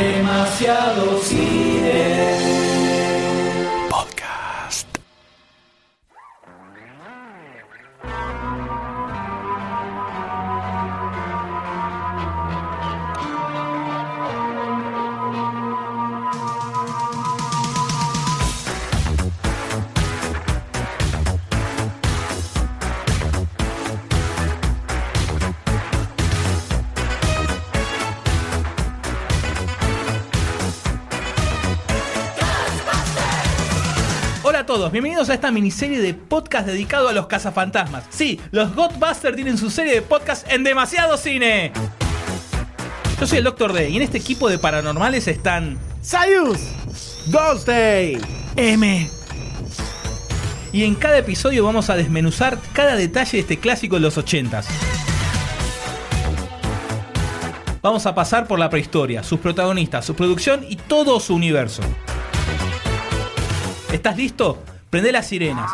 Demasiado cine. Todos, bienvenidos a esta miniserie de podcast dedicado a los cazafantasmas. Sí, los Godbusters tienen su serie de podcast en demasiado cine. Yo soy el Dr. D y en este equipo de paranormales están Sayus. Goldstein. M. Y en cada episodio vamos a desmenuzar cada detalle de este clásico de los 80s. Vamos a pasar por la prehistoria, sus protagonistas, su producción y todo su universo. ¿Estás listo? Prende las sirenas.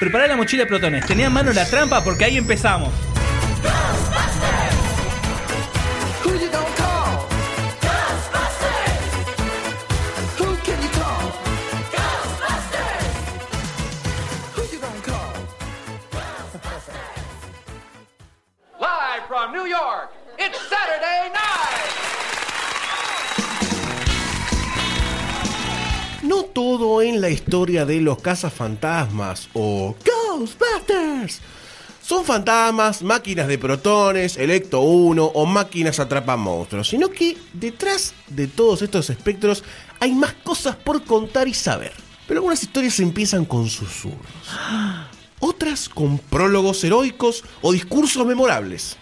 Prepara la mochila de protones. Tenía en mano la trampa porque ahí empezamos. Todo en la historia de los cazafantasmas o Ghostbusters son fantasmas, máquinas de protones, Electo 1 o máquinas atrapan monstruos, sino que detrás de todos estos espectros hay más cosas por contar y saber. Pero algunas historias empiezan con susurros, otras con prólogos heroicos o discursos memorables,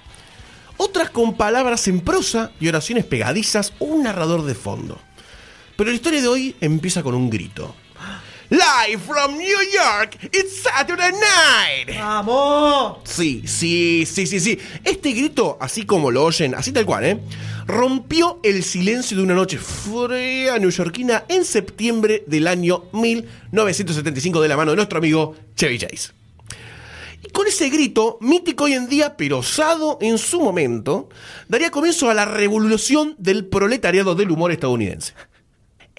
otras con palabras en prosa y oraciones pegadizas o un narrador de fondo. Pero la historia de hoy empieza con un grito. Live from New York, it's Saturday night. ¡Vamos! Sí, sí, sí, sí, sí. Este grito, así como lo oyen, así tal cual, ¿eh? Rompió el silencio de una noche fría neoyorquina en septiembre del año 1975 de la mano de nuestro amigo Chevy Chase. Y con ese grito, mítico hoy en día, pero osado en su momento, daría comienzo a la revolución del proletariado del humor estadounidense.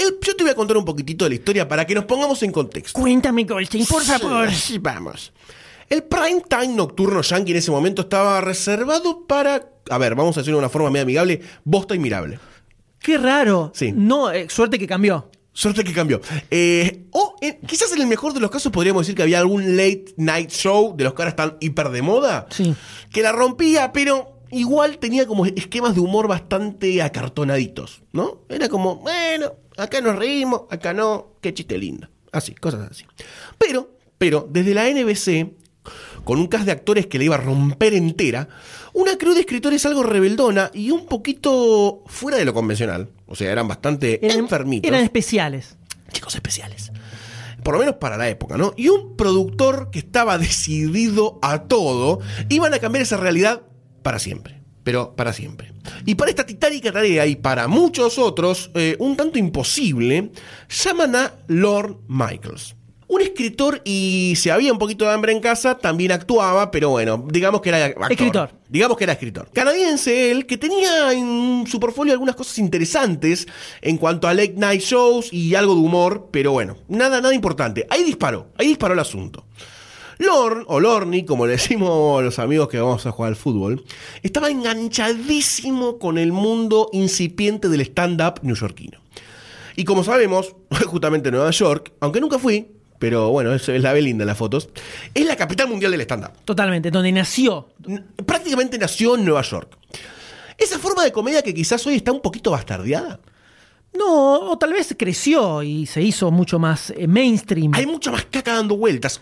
El- yo te voy a contar un poquitito de la historia para que nos pongamos en contexto. Cuéntame, Goldstein, por favor. Sí, vamos. El prime time nocturno yankee en ese momento estaba reservado para, a ver, vamos a decirlo de una forma medio amigable, bosta inmirable. Qué raro. Sí. No, eh, suerte que cambió. Suerte que cambió. Eh, o eh, quizás en el mejor de los casos podríamos decir que había algún late night show de los que ahora están hiper de moda. Sí. Que la rompía, pero igual tenía como esquemas de humor bastante acartonaditos, ¿no? Era como, bueno, acá nos reímos, acá no, qué chiste lindo. Así, cosas así. Pero, pero, desde la NBC, con un cast de actores que le iba a romper entera, una crew de escritores algo rebeldona y un poquito fuera de lo convencional. O sea, eran bastante Eran, enfermitos eran especiales. chicos especiales. Por lo menos para la época, ¿no? Y un productor que estaba decidido a todo, iban a cambiar esa realidad para siempre. Pero para siempre. Y para esta titánica tarea y para muchos otros, eh, un tanto imposible, llaman a Lorne Michaels. Un escritor y si había un poquito de hambre en casa, también actuaba, pero bueno, digamos que era actor. Escritor. Digamos que era escritor. Canadiense él, que tenía en su portfolio algunas cosas interesantes en cuanto a late night shows y algo de humor, pero bueno, nada, nada importante. Ahí disparó, ahí disparó el asunto. Lorne, o Lorne, como le decimos los amigos que vamos a jugar al fútbol, estaba enganchadísimo con el mundo incipiente del stand-up neoyorquino. Y como sabemos, justamente Nueva York, aunque nunca fui, pero bueno, es, es la ve linda en las fotos, es la capital mundial del stand-up. Totalmente, donde nació. Prácticamente nació en Nueva York. Esa forma de comedia que quizás hoy está un poquito bastardeada. No, o tal vez creció y se hizo mucho más eh, mainstream. Hay mucha más caca dando vueltas.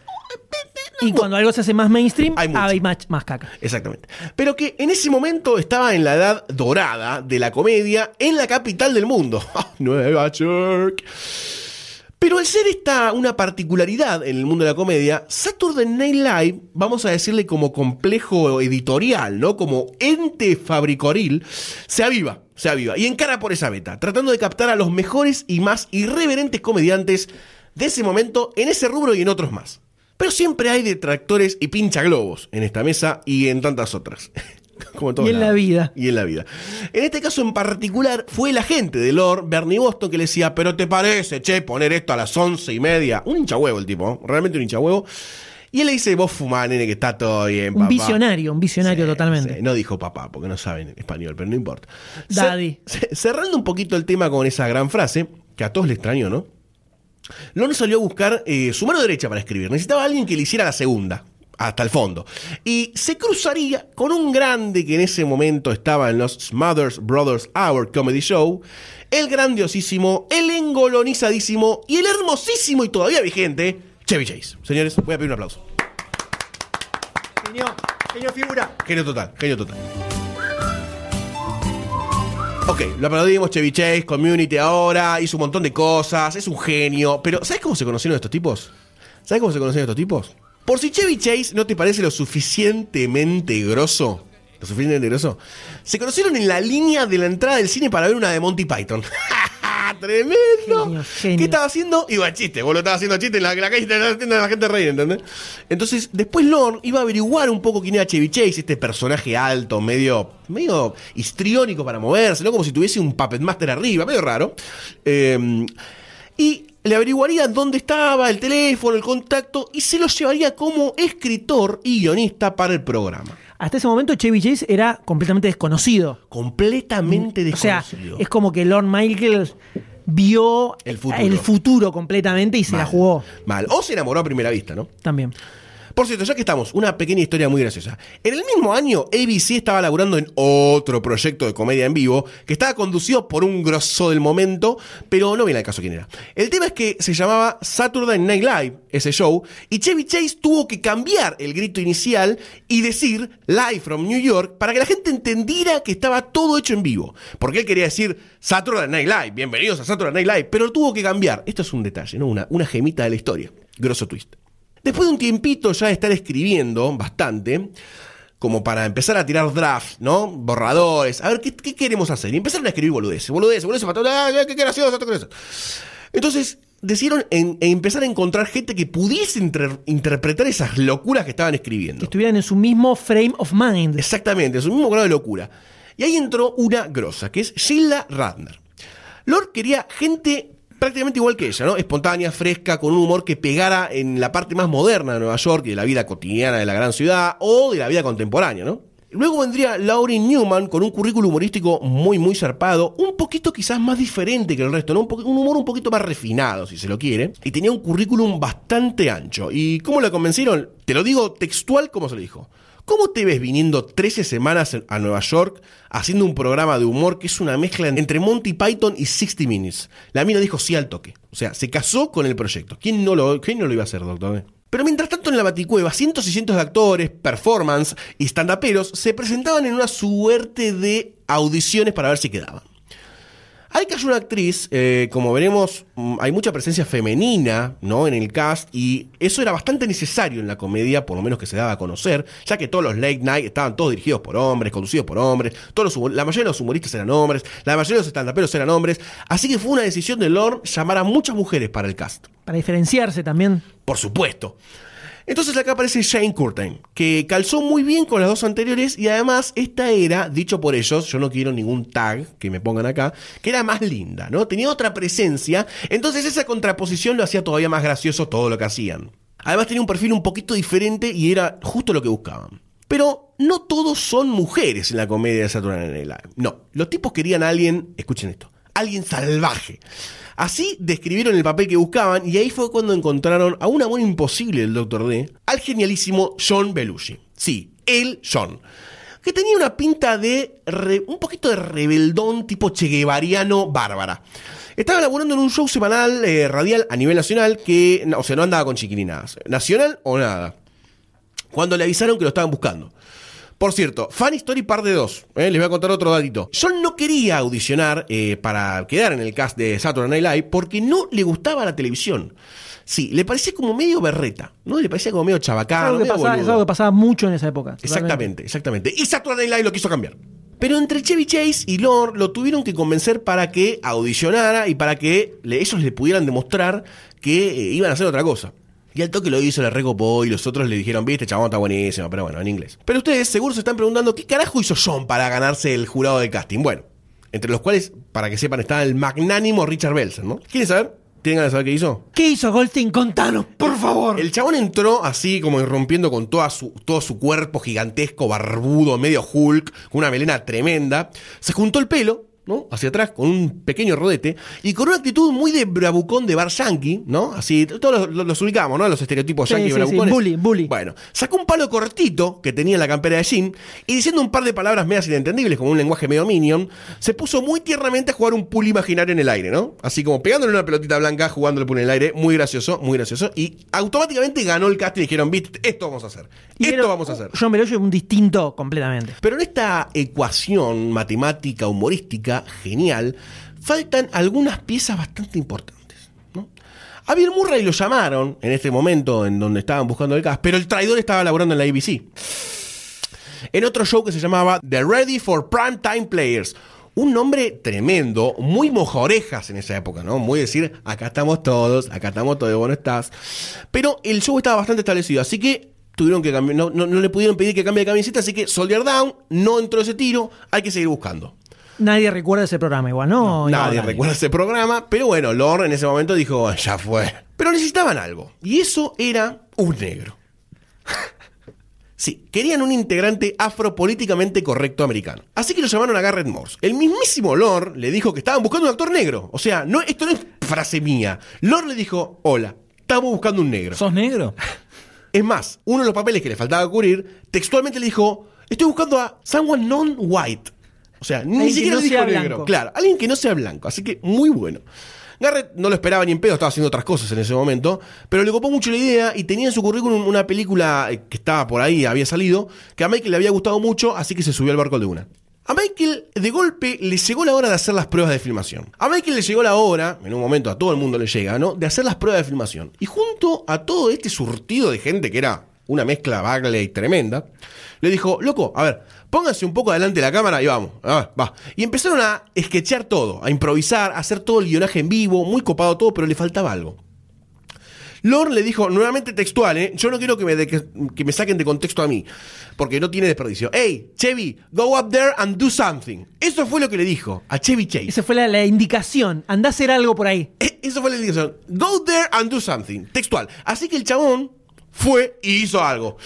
Y cuando algo se hace más mainstream, Hay más, más caca. Exactamente. Pero que en ese momento estaba en la edad dorada de la comedia en la capital del mundo, Nueva York. Pero al ser esta una particularidad en el mundo de la comedia, Saturday Night Live, vamos a decirle como complejo editorial, ¿no? Como ente fabricoril, se aviva, se aviva y encara por esa beta, tratando de captar a los mejores y más irreverentes comediantes de ese momento en ese rubro y en otros más. Pero siempre hay detractores y pincha globos en esta mesa y en tantas otras. Como Y en la vida. Y en la vida. En este caso en particular, fue el agente de Lord, Bernie Boston, que le decía, pero te parece, che, poner esto a las once y media. Un hincha huevo el tipo, ¿eh? realmente un hincha huevo. Y él le dice, vos fumá, nene, que está todo bien, Un papá". visionario, un visionario Sí, totalmente. sí. No dijo papá, porque no saben español, pero no importa. Daddy. Cer- cerrando un poquito el tema con esa gran frase, que a todos le extrañó, ¿no? Lon salió a buscar eh, su mano derecha para escribir. Necesitaba alguien que le hiciera la segunda, hasta el fondo. Y se cruzaría con un grande que en ese momento estaba en los Smothers Brothers Hour Comedy Show, el grandiosísimo, el engolonizadísimo y el hermosísimo y todavía vigente Chevy Chase. Señores, voy a pedir un aplauso. Genio, genio figura. Genio total, genio total. Ok, lo aplaudimos, Chevy Chase, Community ahora, hizo un montón de cosas, es un genio. Pero, ¿sabes cómo se conocieron estos tipos? ¿Sabes cómo se conocieron estos tipos? Por si Chevy Chase no te parece lo suficientemente grosso, lo suficientemente grosso, se conocieron en la línea de la entrada del cine para ver una de Monty Python. ¡Tremendo! Genio, genio. ¿Qué estaba haciendo? Iba chiste, vos lo estaba haciendo chiste en la, en la calle, a la gente reír, ¿entendés? Entonces, después Lorne iba a averiguar un poco quién era Chevy Chase, este personaje alto, medio, medio histriónico para moverse, ¿no? Como si tuviese un puppet master arriba, medio raro. Eh, y le averiguaría dónde estaba, el teléfono, el contacto, y se lo llevaría como escritor y guionista para el programa. Hasta ese momento Chevy Chase era completamente desconocido. Completamente O sea, desconocido. es como que Lord Michaels vio El futuro. futuro completamente y se la jugó Mal. O se enamoró a primera vista, ¿no? también. Por cierto, ya que estamos, una pequeña historia muy graciosa. En el mismo año, ABC estaba laburando en otro proyecto de comedia en vivo que estaba conducido por un grosso del momento, pero no viene al caso quién era. El tema es que se llamaba Saturday Night Live, ese show, y Chevy Chase tuvo que cambiar el grito inicial y decir Live from New York para que la gente entendiera que estaba todo hecho en vivo. Porque él quería decir Saturday Night Live, bienvenidos a Saturday Night Live, pero tuvo que cambiar. Esto es un detalle, ¿no? Una, una gemita de la historia. Grosso twist. Después de un tiempito ya de estar escribiendo bastante, como para empezar a tirar drafts, ¿no? Borradores, a ver qué, qué queremos hacer. Y empezaron a escribir boludeces, boludeces, boludeces, para todo, ah, qué, gracioso, qué gracioso. Entonces decidieron en- en empezar a encontrar gente que pudiese inter- interpretar esas locuras que estaban Que escribiendo. estuvieran en su mismo frame of mind. Exactamente, es un mismo grado de locura. Y ahí entró una grosa, que es Sheila Radner. Lord quería gente prácticamente igual que ella, ¿no? Espontánea, fresca, con un humor que pegara en la parte más moderna de Nueva York y de la vida cotidiana de la gran ciudad o de la vida contemporánea, ¿no? Luego vendría Laurie Newman con un currículum humorístico muy, muy zarpado, un poquito quizás más diferente que el resto, ¿no? Un, un humor un poquito más refinado, si se lo quiere, y tenía un currículum bastante ancho. ¿Y cómo la convencieron? Te lo digo textual como se lo dijo. ¿Cómo te ves viniendo 13 semanas a Nueva York haciendo un programa de humor que es una mezcla entre Monty Python y 60 Minutes? La mina dijo sí al toque. O sea, se casó con el proyecto. ¿Quién no lo, quién no lo iba a hacer, doctor? Pero mientras tanto en la Baticueva, cientos y cientos de actores, performance y standuperos se presentaban en una suerte de audiciones para ver si quedaban. Ahí cayó una actriz, eh, como veremos, mm, hay mucha presencia femenina ¿no? en el cast y eso era bastante necesario en la comedia, por lo menos que se daba a conocer, ya que todos los late night estaban todos dirigidos por hombres, conducidos por hombres, todos los la mayoría de los humoristas eran hombres, la mayoría de los estandaperos eran hombres, así que fue una decisión de Lord llamar a muchas mujeres para el cast. Para diferenciarse también. Por supuesto. Entonces acá aparece Shane Curtin, que calzó muy bien con las dos anteriores y además esta era, dicho por ellos, yo no quiero ningún tag que me pongan acá, que era más linda, ¿no? Tenía otra presencia, entonces esa contraposición lo hacía todavía más gracioso todo lo que hacían. Además tenía un perfil un poquito diferente y era justo lo que buscaban. Pero no todos son mujeres en la comedia de Saturday Night Live. No, los tipos querían a alguien, escuchen esto, alguien salvaje. Así describieron el papel que buscaban y ahí fue cuando encontraron a un amor imposible del Dr. D, al genialísimo John Belushi. Sí, el John. Que tenía una pinta de un poquito de rebeldón tipo Che Guevariano bárbara. Estaba laburando en un show semanal eh, radial a nivel nacional que, o sea, no andaba con chiquilinadas. Nacional o nada. Cuando le avisaron que lo estaban buscando. Por cierto, Fan Story parte 2. eh, les voy a contar otro datito. John no quería audicionar eh, para quedar en el cast de Saturday Night Live porque no le gustaba la televisión. Sí, le parecía como medio berreta, ¿no? Le parecía como medio Es chabacano, algo, que medio pasaba, es algo que pasaba mucho en esa época. Exactamente, exactamente. Y Saturday Night Live lo quiso cambiar. Pero entre Chevy Chase y Lord lo tuvieron que convencer para que audicionara y para que ellos le pudieran demostrar que eh, iban a hacer otra cosa. Y al toque lo hizo, le recopó y los otros le dijeron, viste, chabón está buenísimo, pero bueno, en inglés. Pero ustedes seguro se están preguntando, ¿qué carajo hizo John para ganarse el jurado de casting? Bueno, entre los cuales, para que sepan, está el magnánimo Richard Belzer, ¿no? ¿Quieren saber? ¿Tienen ganas de saber qué hizo? ¿Qué hizo Goldstein? Contanos, por favor. El chabón entró así como irrumpiendo con toda su, todo su cuerpo gigantesco, barbudo, medio Hulk, con una melena tremenda. Se juntó el pelo, ¿no? Hacia atrás, con un pequeño rodete, y con una actitud muy de bravucón de bar yankee, ¿no? Así, todos los, los- los ubicamos, ¿no? Los estereotipos Sí, yankee sí, bravucones. sí, bully, bully. Bueno, sacó un palo cortito que tenía en la campera de jean, y diciendo un par de palabras medias inentendibles, como un lenguaje medio minion, se puso muy tiernamente a jugar un pool imaginario en el aire, ¿no? Así como pegándole una pelotita blanca, jugando el pool en el aire, muy gracioso, muy gracioso, y automáticamente ganó el casting y dijeron, viste, esto vamos a hacer, Y esto vamos a hacer. John Belushi es un distinto completamente. Pero en esta ecuación matemática humorística genial, faltan algunas piezas bastante importantes. ¿no? A Bill Murray lo llamaron en este momento en donde estaban buscando el cast, pero el traidor estaba laborando en la ABC. En otro show que se llamaba The Ready for Prime Time Players. Un nombre tremendo, muy moja orejas en esa época, ¿no? Muy decir, acá estamos todos, acá estamos todos, bueno estás. Pero el show estaba bastante establecido, así que tuvieron que cambiar, no, no- no le pudieron pedir que cambie de camiseta, así que Soldier Down no entró ese tiro, hay que seguir buscando. Nadie recuerda ese programa igual, ¿no? Nadie recuerda ese programa, pero bueno, Lorne en ese momento dijo, ya fue. Pero necesitaban algo, y eso era un negro. Sí, querían un integrante afropolíticamente correcto americano. Así que lo llamaron a Garrett Morse. El mismísimo Lord le dijo que estaban buscando un actor negro. O sea, no, esto no es frase mía. Lord le dijo, hola, estamos buscando un negro. ¿Sos negro? Es más, uno de los papeles que le faltaba cubrir, textualmente le dijo, estoy buscando a someone non-white. O sea, ni Alguien siquiera no dijo negro. blanco. Claro, alguien que no sea blanco. Así que muy bueno. Garrett no lo esperaba ni en pedo, estaba haciendo otras cosas en ese momento, pero le copó mucho la idea y tenía en su currículum una película eh, que estaba por ahí, había salido, que a Michael le había gustado mucho, así que se subió al barco de una. A Michael, de golpe, le llegó la hora de hacer las pruebas de filmación. A Michael le llegó la hora, en un momento a todo el mundo le llega, ¿no? De hacer las pruebas de filmación. Y junto a todo este surtido de gente que era una mezcla Bagley tremenda, le dijo, loco, a ver, pónganse un poco adelante de la cámara y vamos, a ver, va. Y empezaron a sketchear todo, a improvisar, a hacer todo el guionaje en vivo, muy copado todo, pero le faltaba algo. Lorne le dijo, nuevamente textual, ¿eh? yo no quiero que me, de- que, que me saquen de contexto a mí, porque no tiene desperdicio. Hey, Chevy, go up there and do something. Eso fue lo que le dijo a Chevy Chase. Esa fue la, la indicación. Andá a hacer algo por ahí. Eh, Eso fue la indicación. Go there and do something. Textual. Así que el chabón fue y hizo algo.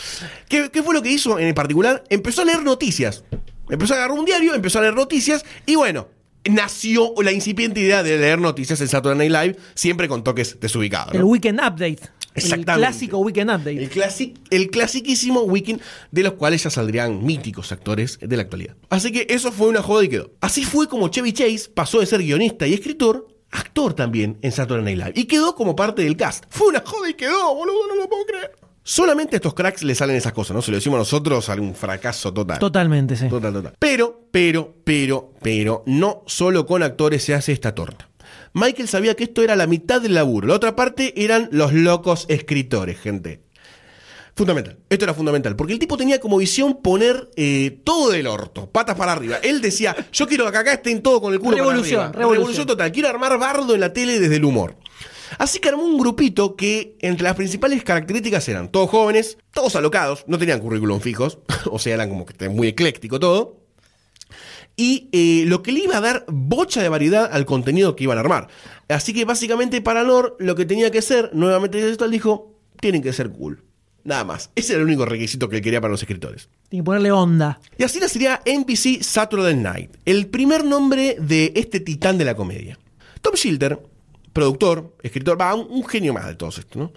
¿Qué, qué fue lo que hizo en particular? Empezó a leer noticias. Empezó a agarrar un diario, empezó a leer noticias y bueno, nació la incipiente idea de leer noticias en Saturday Night Live, siempre con toques desubicados. ¿no? El Weekend Update. El Exactamente. clásico Weekend Update. El, clasic, el clasiquísimo Weekend, de los cuales ya saldrían míticos actores de la actualidad. Así que eso fue una joda y quedó. Así fue como Chevy Chase pasó de ser guionista y escritor, actor también en Saturday Night Live. Y quedó como parte del cast. Fue una joda y quedó, boludo, no lo puedo creer. Solamente a estos cracks le salen esas cosas, ¿no? Se lo decimos nosotros, sale un fracaso total. Totalmente, sí. Total, total. Pero, pero, pero, pero, no solo con actores se hace esta torta. Michael sabía que esto era la mitad del laburo. La otra parte eran los locos escritores, gente. Fundamental. Esto era fundamental. Porque el tipo tenía como visión poner eh, todo del orto, patas para arriba. Él decía, yo quiero que acá estén todo con el culo Revolución, para arriba. revolución. total. Quiero armar bardo en la tele desde el humor. Así que armó un grupito que entre las principales características eran todos jóvenes, todos alocados, no tenían currículum fijos, o sea, eran como que muy ecléctico todo. Y eh, lo que le iba a dar bocha de variedad al contenido que iban a armar. Así que básicamente para Lord lo que tenía que ser, nuevamente textual dijo, tienen que ser cool. Nada más. Ese era el único requisito que él quería para los escritores. Que ponerle onda. Y así nacería NBC Saturday Night, el primer nombre de este titán de la comedia. Tom Shilter, productor, escritor, va, un, un genio más de todo esto, ¿no?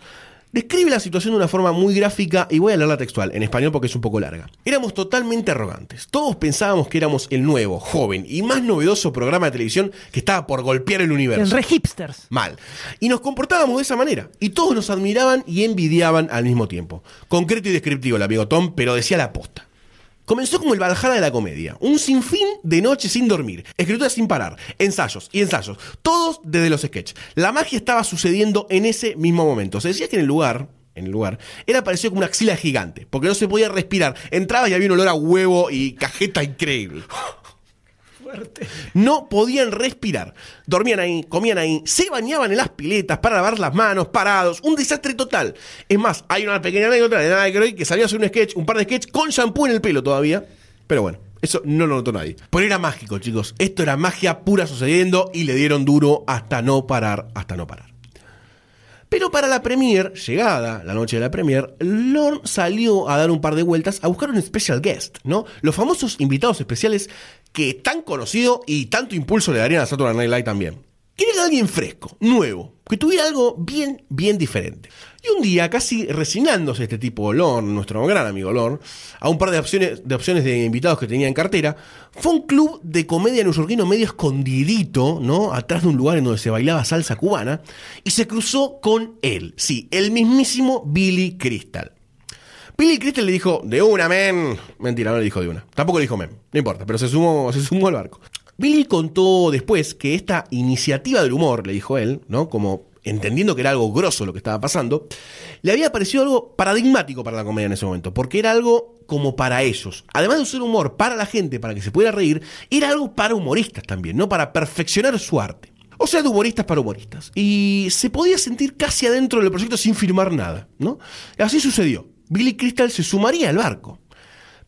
Describe la situación de una forma muy gráfica y voy a leerla textual, en español porque es un poco larga. Éramos totalmente arrogantes. Todos pensábamos que éramos el nuevo, joven y más novedoso programa de televisión que estaba por golpear el En universo. re hipsters. Mal. Y nos comportábamos de esa manera. Y todos nos admiraban y envidiaban al mismo tiempo. Concreto y descriptivo el amigo Tom, pero decía la posta. Comenzó como el Valhalla de la comedia, un sinfín de noches sin dormir, escrituras sin parar, ensayos y ensayos, todos desde los sketches. La magia estaba sucediendo en ese mismo momento. Se decía que en el lugar, en el lugar, era parecido como una axila gigante, porque no se podía respirar. Entraba y había un olor a huevo y cajeta increíble. No podían respirar. Dormían ahí, comían ahí, se bañaban en las piletas para lavar las manos, parados. Un desastre total. Es más, hay una pequeña anécdota de Nana Aykroyd que salió a hacer un sketch, un par de sketches con shampoo en el pelo todavía. Pero bueno, eso no lo notó nadie. Pero era mágico, chicos. Esto era magia pura sucediendo y le dieron duro hasta no parar, hasta no parar. Pero para la premier, llegada la noche de la premier, Lorne salió a dar un par de vueltas a buscar un special guest, ¿no? Los famosos invitados especiales que tan conocido y tanto impulso le darían a Saturday Night Live también. Quería alguien fresco, nuevo, que tuviera algo bien, bien diferente. Y un día, casi resignándose este tipo Lorne, nuestro gran amigo Lorne, a un par de opciones, de opciones de invitados que tenía en cartera, fue a un club de comedia neoyorquino medio escondidito, ¿no? Atrás de un lugar en donde se bailaba salsa cubana, y se cruzó con él, sí, el mismísimo Billy Crystal. Billy Crystal le dijo, de una, men. Mentira, no le dijo de una. Tampoco le dijo men. No importa, pero se sumó, se sumó al barco. Billy contó después que esta iniciativa del humor, le dijo él, ¿no? Como entendiendo que era algo grosso lo que estaba pasando, le había parecido algo paradigmático para la comedia en ese momento, porque era algo como para ellos. Además de ser humor para la gente, para que se pudiera reír, era algo para humoristas también, ¿no? Para perfeccionar su arte. O sea, de humoristas para humoristas. Y se podía sentir casi adentro del proyecto sin firmar nada, ¿no? Así sucedió. Billy Crystal se sumaría al barco.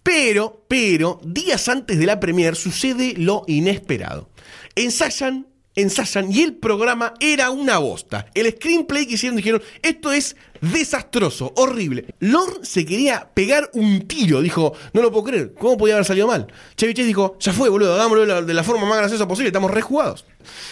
Pero, pero, días antes de la premier sucede lo inesperado. Ensayan, ensayan y el programa era una bosta. El screenplay que hicieron dijeron, esto es desastroso, horrible. Lorne se quería pegar un tiro, dijo, no lo puedo creer, ¿cómo podía haber salido mal? Chevy Chase dijo, ya fue, boludo, hagámoslo de la, de la forma más graciosa posible, estamos rejugados.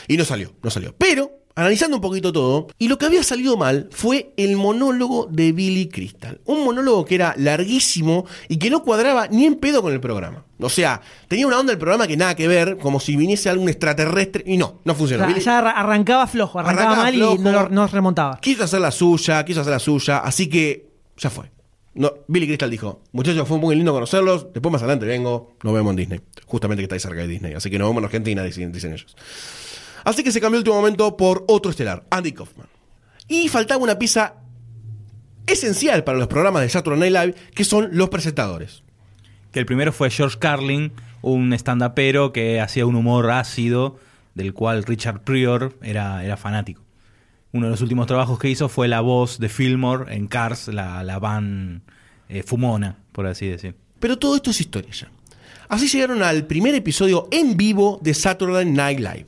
Y no salió, no salió. Pero analizando un poquito todo, y lo que había salido mal fue el monólogo de Billy Crystal. Un monólogo que era larguísimo y que no cuadraba ni en pedo con el programa. O sea, tenía una onda del programa que nada que ver, como si viniese algún extraterrestre, y no, no funcionó. O sea, Billy- ya arra- arrancaba flojo, arrancaba Arrancaba mal y no, remontaba. quiso hacer la suya, quiso hacer la suya, así que ya fue. No, Billy Crystal dijo, muchachos, fue muy lindo conocerlos, después más adelante vengo, nos vemos en Disney. Justamente que está ahí cerca de Disney, así que nos vemos en Argentina, dicen, dicen ellos. Así que se cambió el último momento por otro estelar, Andy Kaufman. Y faltaba una pieza esencial para los programas de Saturday Night Live, que son los presentadores. Que el primero fue George Carlin, un stand-upero que hacía un humor ácido, del cual Richard Pryor era, era fanático. Uno de los últimos trabajos que hizo fue la voz de Fillmore en Cars, la, la van eh, fumona, por así decir. Pero todo esto es historia ya. Así llegaron al primer episodio en vivo de Saturday Night Live.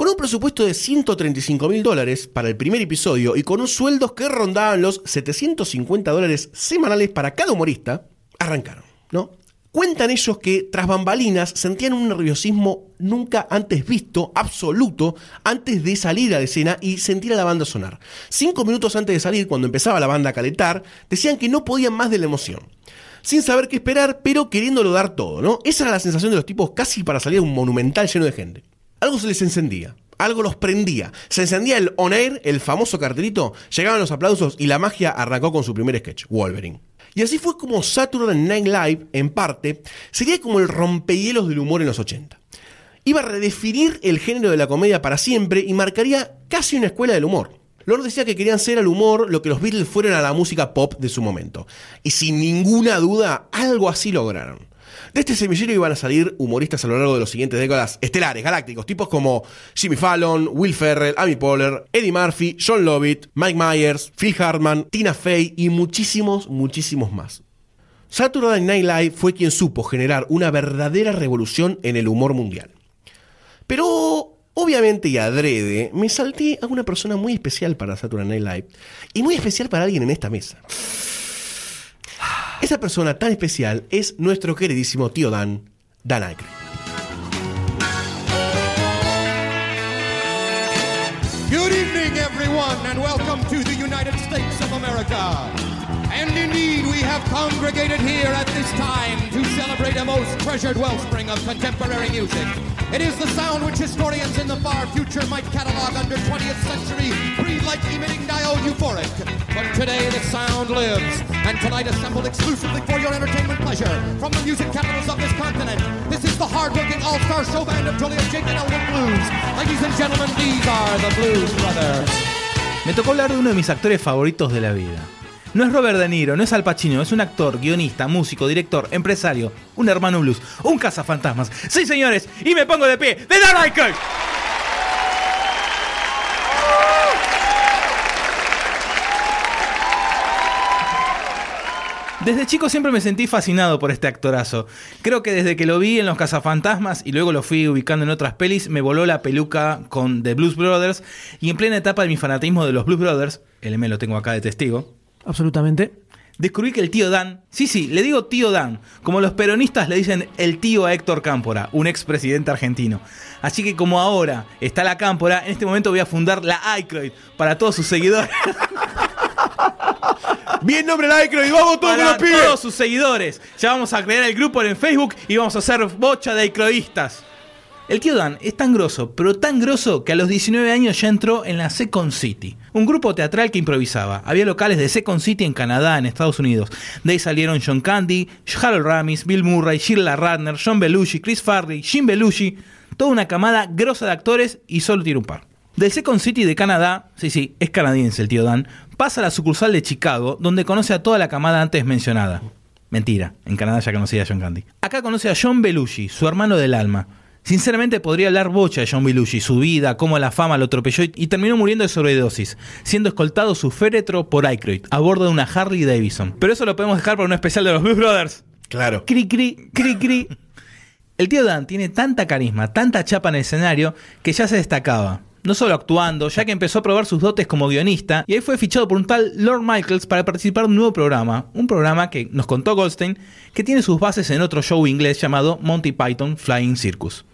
Con un presupuesto de 135 mil dólares para el primer episodio y con unos sueldos que rondaban los 750 dólares semanales para cada humorista, arrancaron, ¿no? Cuentan ellos que tras bambalinas sentían un nerviosismo nunca antes visto, absoluto, antes de salir a la escena y sentir a la banda sonar. Cinco minutos antes de salir, cuando empezaba la banda a calentar, decían que no podían más de la emoción sin saber qué esperar, pero queriéndolo dar todo, ¿no? Esa era la sensación de los tipos casi para salir a un monumental lleno de gente. Algo se les encendía, algo los prendía. Se encendía el on air, el famoso cartelito, llegaban los aplausos y la magia arrancó con su primer sketch, Wolverine. Y así fue como Saturday Night Live, en parte, sería como el rompehielos del humor en los 80. Iba a redefinir el género de la comedia para siempre y marcaría casi una escuela del humor. Lord decía que querían ser al humor lo que los Beatles fueron a la música pop de su momento. Y sin ninguna duda, algo así lograron. De este semillero iban a salir humoristas a lo largo de los siguientes décadas estelares, galácticos, tipos como Jimmy Fallon, Will Ferrell, Amy Poehler, Eddie Murphy, John Lovett, Mike Myers, Phil Hartman, Tina Fey y muchísimos, muchísimos más. Saturday Night Live fue quien supo generar una verdadera revolución en el humor mundial. Pero obviamente y adrede, me salté a una persona muy especial para Saturday Night Live y muy especial para alguien en esta mesa. Esa persona tan especial es nuestro queridísimo tío Dan, Dan Aykroyd. Good evening, everyone, and welcome to the United States of America. Have congregated here at this time to celebrate a most treasured wellspring of contemporary music. It is the sound which historians in the far future might catalog under 20th century breed-like emitting diode euphoric. But today the sound lives, and tonight assembled exclusively for your entertainment pleasure from the music capitals of this continent. This is the hard-working all-star show band of Julia Jake and Elwood Blues. Ladies and gentlemen, these are the Blues Brothers. Me tocó hablar de uno de mis actores favoritos de la vida. No es Robert De Niro, no es Al Pacino, es un actor, guionista, músico, director, empresario, un hermano blues, un cazafantasmas. Sí, señores, y me pongo de pie. ¡De Aykroyd! Desde chico siempre me sentí fascinado por este actorazo. Creo que desde que lo vi en Los Cazafantasmas y luego lo fui ubicando en otras pelis, me voló la peluca con The Blues Brothers y en plena etapa de mi fanatismo de los Blues Brothers, el M lo tengo acá de testigo, Absolutamente. descubrí que el tío Dan, sí, sí, le digo tío Dan, como los peronistas le dicen el tío a Héctor Cámpora, un expresidente argentino. Así que como ahora está la Cámpora, en este momento voy a fundar la Aykroyd para todos sus seguidores. Bien nombre el Aykroyd vamos todos para los pibes. todos sus seguidores. Ya vamos a crear el grupo en Facebook y vamos a hacer bocha de Aykroidistas. El tío Dan es tan grosso, pero tan grosso que a los 19 años ya entró en la Second City, un grupo teatral que improvisaba. Había locales de Second City en Canadá, en Estados Unidos. De ahí salieron John Candy, Harold Ramis, Bill Murray, Sheila Radner, John Belushi, Chris Farley, Jim Belushi, toda una camada grosa de actores y solo tiro un par. Del Second City de Canadá, sí, sí, es canadiense el tío Dan, pasa a la sucursal de Chicago, donde conoce a toda la camada antes mencionada. Mentira, en Canadá ya conocía a John Candy. Acá conoce a John Belushi, su hermano del alma. Sinceramente podría hablar bocha de John Belushi, su vida, cómo la fama lo atropelló y, y terminó muriendo de sobredosis, siendo escoltado su féretro por Aykroyd, a bordo de una Harley Davidson. Pero eso lo podemos dejar para un especial de los Blues Brothers. Claro. Cri, cri, cri, cri. El tío Dan tiene tanta carisma, tanta chapa en el escenario, que ya se destacaba. No solo actuando, ya que empezó a probar sus dotes como guionista, y ahí fue fichado por un tal Lord Michaels para participar de un nuevo programa, un programa que nos contó Goldstein, que tiene sus bases en otro show inglés llamado Monty Python Flying Circus,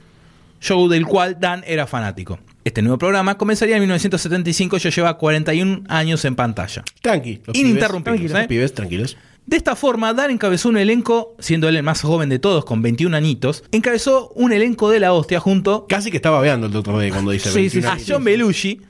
show del cual Dan era fanático. Este nuevo programa comenzaría en 1975 y ya lleva 41 años en pantalla. Tranqui. Ininterrumpidos, pibes, ¿eh? pibes, tranquilos. De esta forma, Dan encabezó un elenco, siendo él el más joven de todos, con 21 añitos, encabezó un elenco de la hostia junto Casi que estaba veando el Dr. D cuando dice Sí, 21 sí, a años. John Belushi,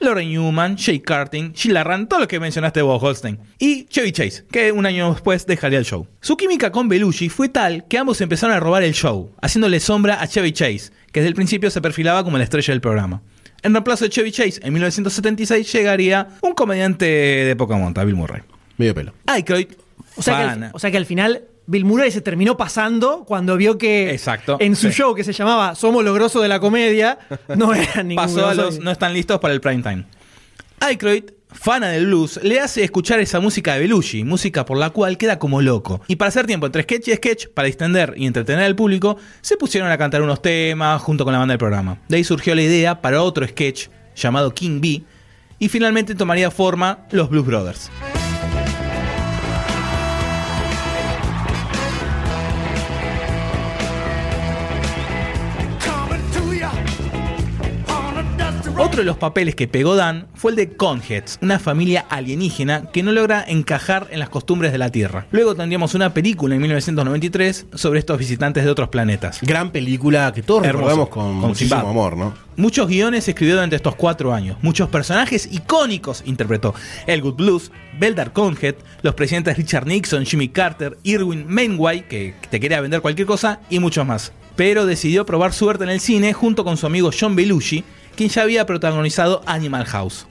Lauren Newman, Jake Cartin, Sheila Rand, todo lo que mencionaste vos, Holstein, y Chevy Chase, que un año después dejaría el show. Su química con Belushi fue tal que ambos empezaron a robar el show, haciéndole sombra a Chevy Chase, que desde el principio se perfilaba como la estrella del programa. En reemplazo de Chevy Chase, en 1976 llegaría un comediante de poca monta, Bill Murray. Medio pelo. Aykroyd, O sea, que al, o sea que al final Bill Murray se terminó pasando cuando vio que Exacto, en su sí. show que se llamaba Somos los grosos de la comedia, no eran ningún pasó a grosso los no están listos para el prime time. Aykroyd, fana del blues, le hace escuchar esa música de Belushi, música por la cual queda como loco. Y para hacer tiempo entre sketch y sketch, para distender y entretener al público, se pusieron a cantar unos temas junto con la banda del programa. De ahí surgió la idea para otro sketch llamado King Bee y finalmente tomaría forma los Blues Brothers. Otro de los papeles que pegó Dan fue el de Conheads, una familia alienígena que no logra encajar en las costumbres de la Tierra. Luego tendríamos una película en 1993 sobre estos visitantes de otros planetas. Gran película que todos Hermoso. recordamos con, Con muchísimo amor, ¿no? Muchos guiones se escribió durante estos cuatro años. Muchos personajes icónicos interpretó. Elwood Blues, Beldar Conhead, los presidentes Richard Nixon, Jimmy Carter, Irwin Mainway, que te quería vender cualquier cosa, y muchos más. Pero decidió probar suerte en el cine junto con su amigo John Belushi, quien ya había protagonizado Animal House.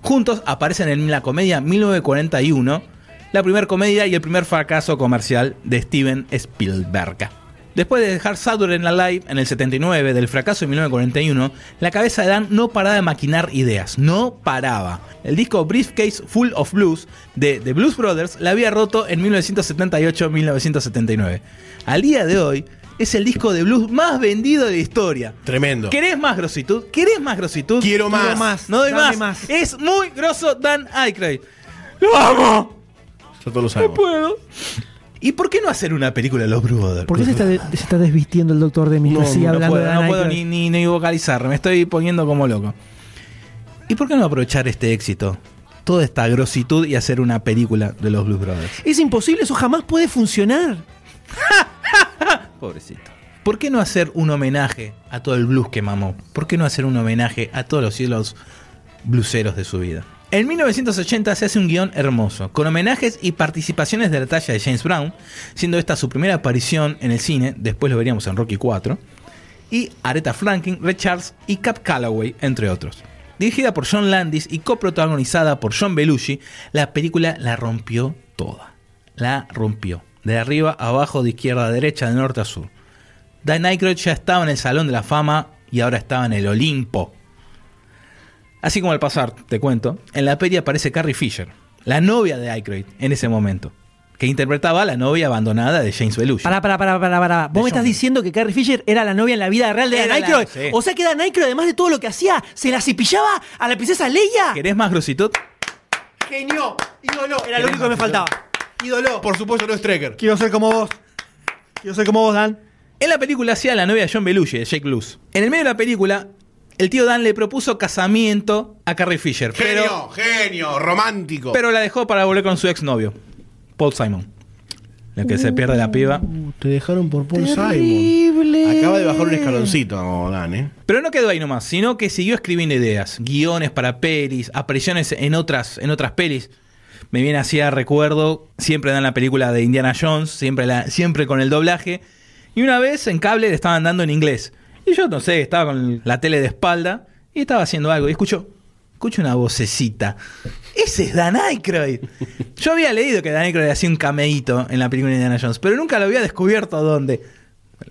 Juntos aparecen en la comedia 1941, la primera comedia y el primer fracaso comercial de Steven Spielberg. Después de dejar Saturday Night Live en el 79 del fracaso de 1941, la cabeza de Dan no paraba de maquinar ideas, no paraba. El disco Briefcase Full of Blues de The Blues Brothers la había roto en 1978-1979. Al día de hoy es el disco de blues más vendido de la historia. Tremendo. ¿Querés más grositud? ¿Querés más grositud? Quiero más. Quiero más. No doy más. más. Es muy grosso Dan Aykroyd. ¡Lo amo! Ya todos lo sabemos. puedo. ¿Y por qué no hacer una película de los Brothers? ¿Por qué se está, de- se está desvistiendo el doctor de mientras No, sigue no hablando puedo, de no puedo ni, ni, ni vocalizar, me estoy poniendo como loco. ¿Y por qué no aprovechar este éxito? Toda esta grositud y hacer una película de los Blues Brothers. Es imposible, eso jamás puede funcionar. Pobrecito. ¿Por qué no hacer un homenaje a todo el blues que mamó? ¿Por qué no hacer un homenaje a todos los cielos bluseros de su vida? En 1980 se hace un guion hermoso, con homenajes y participaciones de la talla de James Brown, siendo esta su primera aparición en el cine, después lo veríamos en Rocky 4, y Aretha Franklin, Ray Charles y Cap Calloway, entre otros. Dirigida por John Landis y coprotagonizada por John Belushi, la película la rompió toda. La rompió. De arriba a abajo, de izquierda a derecha, de norte a sur. Dan Aykroyd ya estaba en el Salón de la Fama y ahora estaba en el Olimpo. Así como al pasar, te cuento, en la peli aparece Carrie Fisher, la novia de Aykroyd en ese momento, que interpretaba a la novia abandonada de James Belushi. Pará, pará, pará, pará, pará. Vos me estás diciendo que Carrie Fisher era la novia en la vida real de Dan Aykroyd. sí. O sea que Dan Aykroyd, además de todo lo que hacía, se la cepillaba a la princesa Leia. ¿Querés más grositud? Genio, ídolo. Era lo único que me faltaba. Ídolo. Por supuesto no es Trekker. Quiero ser como vos. Quiero ser como vos, Dan. En la película hacía la novia de John Belushi, de Jake Luz. En el medio de la película, el tío Dan le propuso casamiento a Carrie Fisher, Genio, pero, genio, romántico. pero la dejó para volver con su exnovio, Paul Simon. Lo que se pierde la piba. Uh, te dejaron por Paul Terrible. Simon. Acaba de bajar un escaloncito, Dan, ¿eh? Pero no quedó ahí nomás, sino que siguió escribiendo ideas, guiones para pelis, apariciones en otras, en otras pelis. Me viene así a recuerdo, siempre dan la película de Indiana Jones, siempre, siempre con el doblaje. Y una vez en cable le estaban dando en inglés. Y yo no sé, estaba con la tele de espalda y estaba haciendo algo. Y escucho, escucho una vocecita. Ese es Dan Aykroyd. Yo había leído que Dan Aykroyd hacía un cameíto en la película de Indiana Jones, pero nunca lo había descubierto dónde.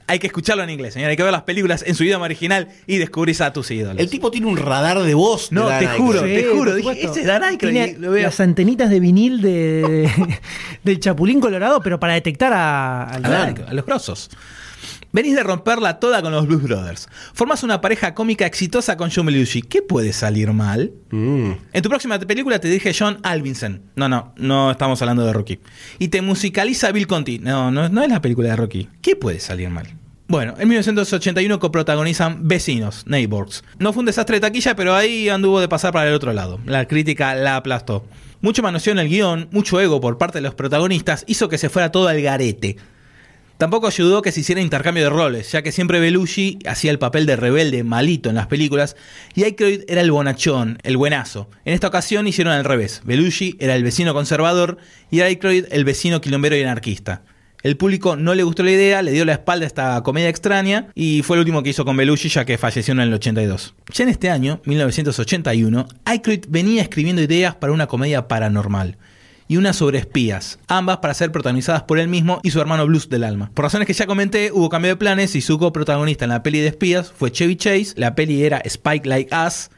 Hay que escucharlo en inglés, señor. Hay que ver las películas en su idioma original y descubrir a tus ídolos. El tipo tiene un radar de voz. de No, Dan te juro, te juro. Dije, ese es Dan Aykroyd. Lo veo. las antenitas de vinil de, del Chapulín Colorado, pero para detectar a, al A, Dan Dan. Aykroyd, a los grosos. Venís de romperla toda con los Blues Brothers. Formás una pareja cómica exitosa con John Belushi. ¿Qué puede salir mal? Mm. En tu próxima película te dirige John Alvinson. No, no, no estamos hablando de Rocky. Y te musicaliza Bill Conti. No, no, no es la película de Rocky. ¿Qué puede salir mal? Bueno, en 1981 coprotagonizan Vecinos, Neighbors. No fue un desastre de taquilla, pero ahí anduvo de pasar para el otro lado. La crítica la aplastó. Mucho manoseo en el guion, mucho ego por parte de los protagonistas hizo que se fuera todo al garete. Tampoco ayudó que se hiciera intercambio de roles, ya que siempre Belushi hacía el papel de rebelde malito en las películas y Aykroyd era el bonachón, el buenazo. En esta ocasión hicieron al revés. Belushi era el vecino conservador y Aykroyd el vecino quilombero y anarquista. El público no le gustó la idea, le dio la espalda a esta comedia extraña y fue el último que hizo con Belushi ya que falleció en el 82. Ya en este año, 1981, Aykroyd venía escribiendo ideas para una comedia paranormal y una sobre espías, ambas para ser protagonizadas por él mismo y su hermano Blues del alma. Por razones que ya comenté, hubo cambio de planes y su coprotagonista en la peli de espías fue Chevy Chase, la peli era Spike Like Us,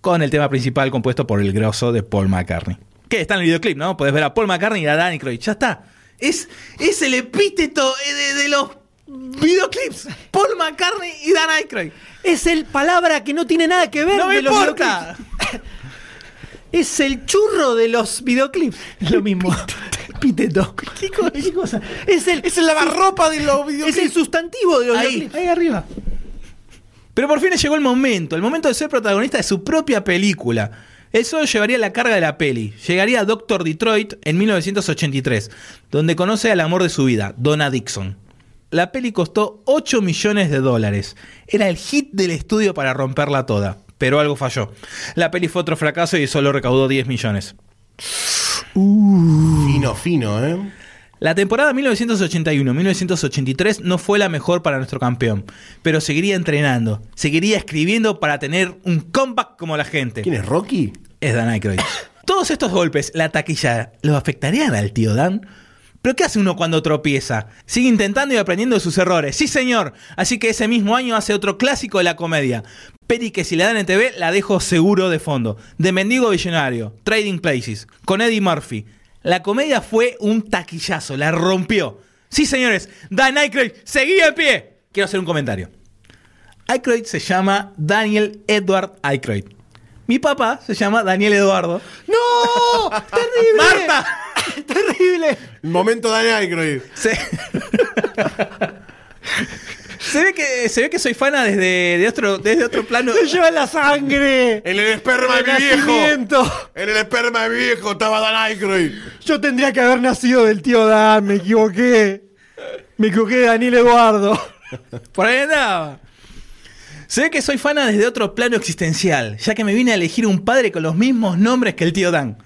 con el tema principal compuesto por el grosso de Paul McCartney. Que está en el videoclip, ¿no? Puedes ver a Paul McCartney y a Danny Croyd. Ya está. Es, es el epíteto eh, de, de los videoclips. Paul McCartney y Dan Aykroyd. Es el palabra que no tiene nada que ver. No me importa. Es el churro de los videoclips. Es lo mismo. Epíteto. ¿Qué cosa? ¿Qué cosa? Es el, Es el lavarropa de los es videoclips. el sustantivo de los Ahí. videoclips. Ahí arriba. Pero por fin le llegó el momento, el momento de ser protagonista de su propia película. Solo llevaría la carga de la peli. Llegaría a Doctor Detroit en 1983, donde conoce al amor de su vida, Donna Dixon. La peli costó 8 millones de dólares. Era el hit del estudio para romperla toda. Pero algo falló. La peli fue otro fracaso y solo recaudó 10 millones. Fino, fino, ¿eh? La temporada 1981-1983 no fue la mejor para nuestro campeón, pero seguiría entrenando, seguiría escribiendo para tener un comeback como la gente. ¿Quién es Rocky? Es Dan Aykroyd. Todos estos golpes, la taquilla, ¿lo afectarían al tío Dan? ¿Pero qué hace uno cuando tropieza? Sigue intentando y aprendiendo de sus errores. Sí, señor. Así que ese mismo año hace otro clásico de la comedia. Peli que si la dan en TV la dejo seguro de fondo. De Mendigo Visionario, Trading Places, con Eddie Murphy. La comedia fue un taquillazo, la rompió. Sí, señores, Dan Aykroyd seguía en pie. Quiero hacer un comentario. Aykroyd se llama Daniel Edward Aykroyd. Mi papá se llama Daniel Eduardo. ¡No! ¡Terrible! ¡Marta! ¡Terrible! Momento Daniel Aykroyd. Se... se ve que se ve que soy fana desde de otro desde otro plano. ¡Me lleva la sangre! En el esperma de mi viejo. nacimiento. En el esperma de mi viejo estaba Dan Aykroyd. Yo tendría que haber nacido del tío Dan, me equivoqué. Me equivoqué de Daniel Eduardo. Por ahí andaba. Se ve que soy fana desde otro plano existencial, ya que me vine a elegir un padre con los mismos nombres que el tío Dan.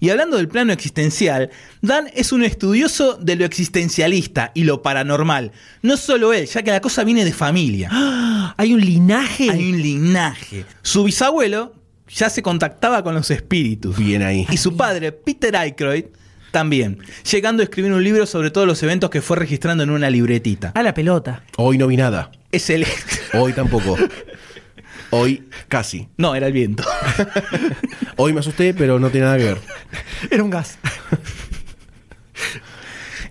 Y hablando del plano existencial, Dan es un estudioso de lo existencialista y lo paranormal. No solo él, ya que la cosa viene de familia. Hay un linaje. Hay un linaje. Su bisabuelo ya se contactaba con los espíritus. Bien ahí. Y su padre, Peter Aykroyd, también, llegando a escribir un libro sobre todos los eventos que fue registrando en una libretita. A la pelota. Hoy no vi nada. Es el... Hoy tampoco. Hoy casi. No, era el viento. Hoy me asusté, pero no tiene nada que ver. Era un gas.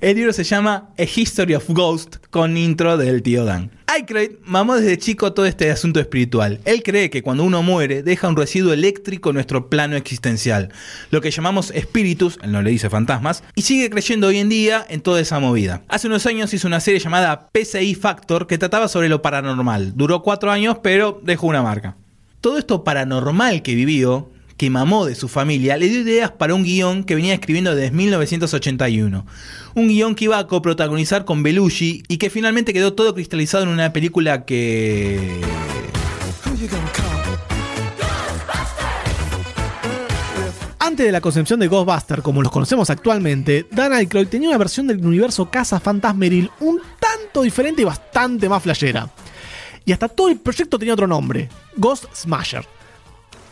El libro se llama A History of Ghost con intro del tío Dan. Aykroyd mamó desde chico todo este asunto espiritual. Él cree que cuando uno muere deja un residuo eléctrico en nuestro plano existencial, lo que llamamos espíritus, él no le dice fantasmas, y sigue creyendo hoy en día en toda esa movida. Hace unos años hizo una serie llamada PCI Factor que trataba sobre lo paranormal. Duró cuatro años, pero dejó una marca. Todo esto paranormal que vivió que mamó de su familia, le dio ideas para un guion que venía escribiendo desde 1981. Un guion que iba a coprotagonizar con Belushi y que finalmente quedó todo cristalizado en una película que... Antes de la concepción de Ghostbuster, como los conocemos actualmente, Dan Aykroyd tenía una versión del universo Casa Fantasmeril un tanto diferente y bastante más flashera. Y hasta todo el proyecto tenía otro nombre, Ghost Smasher.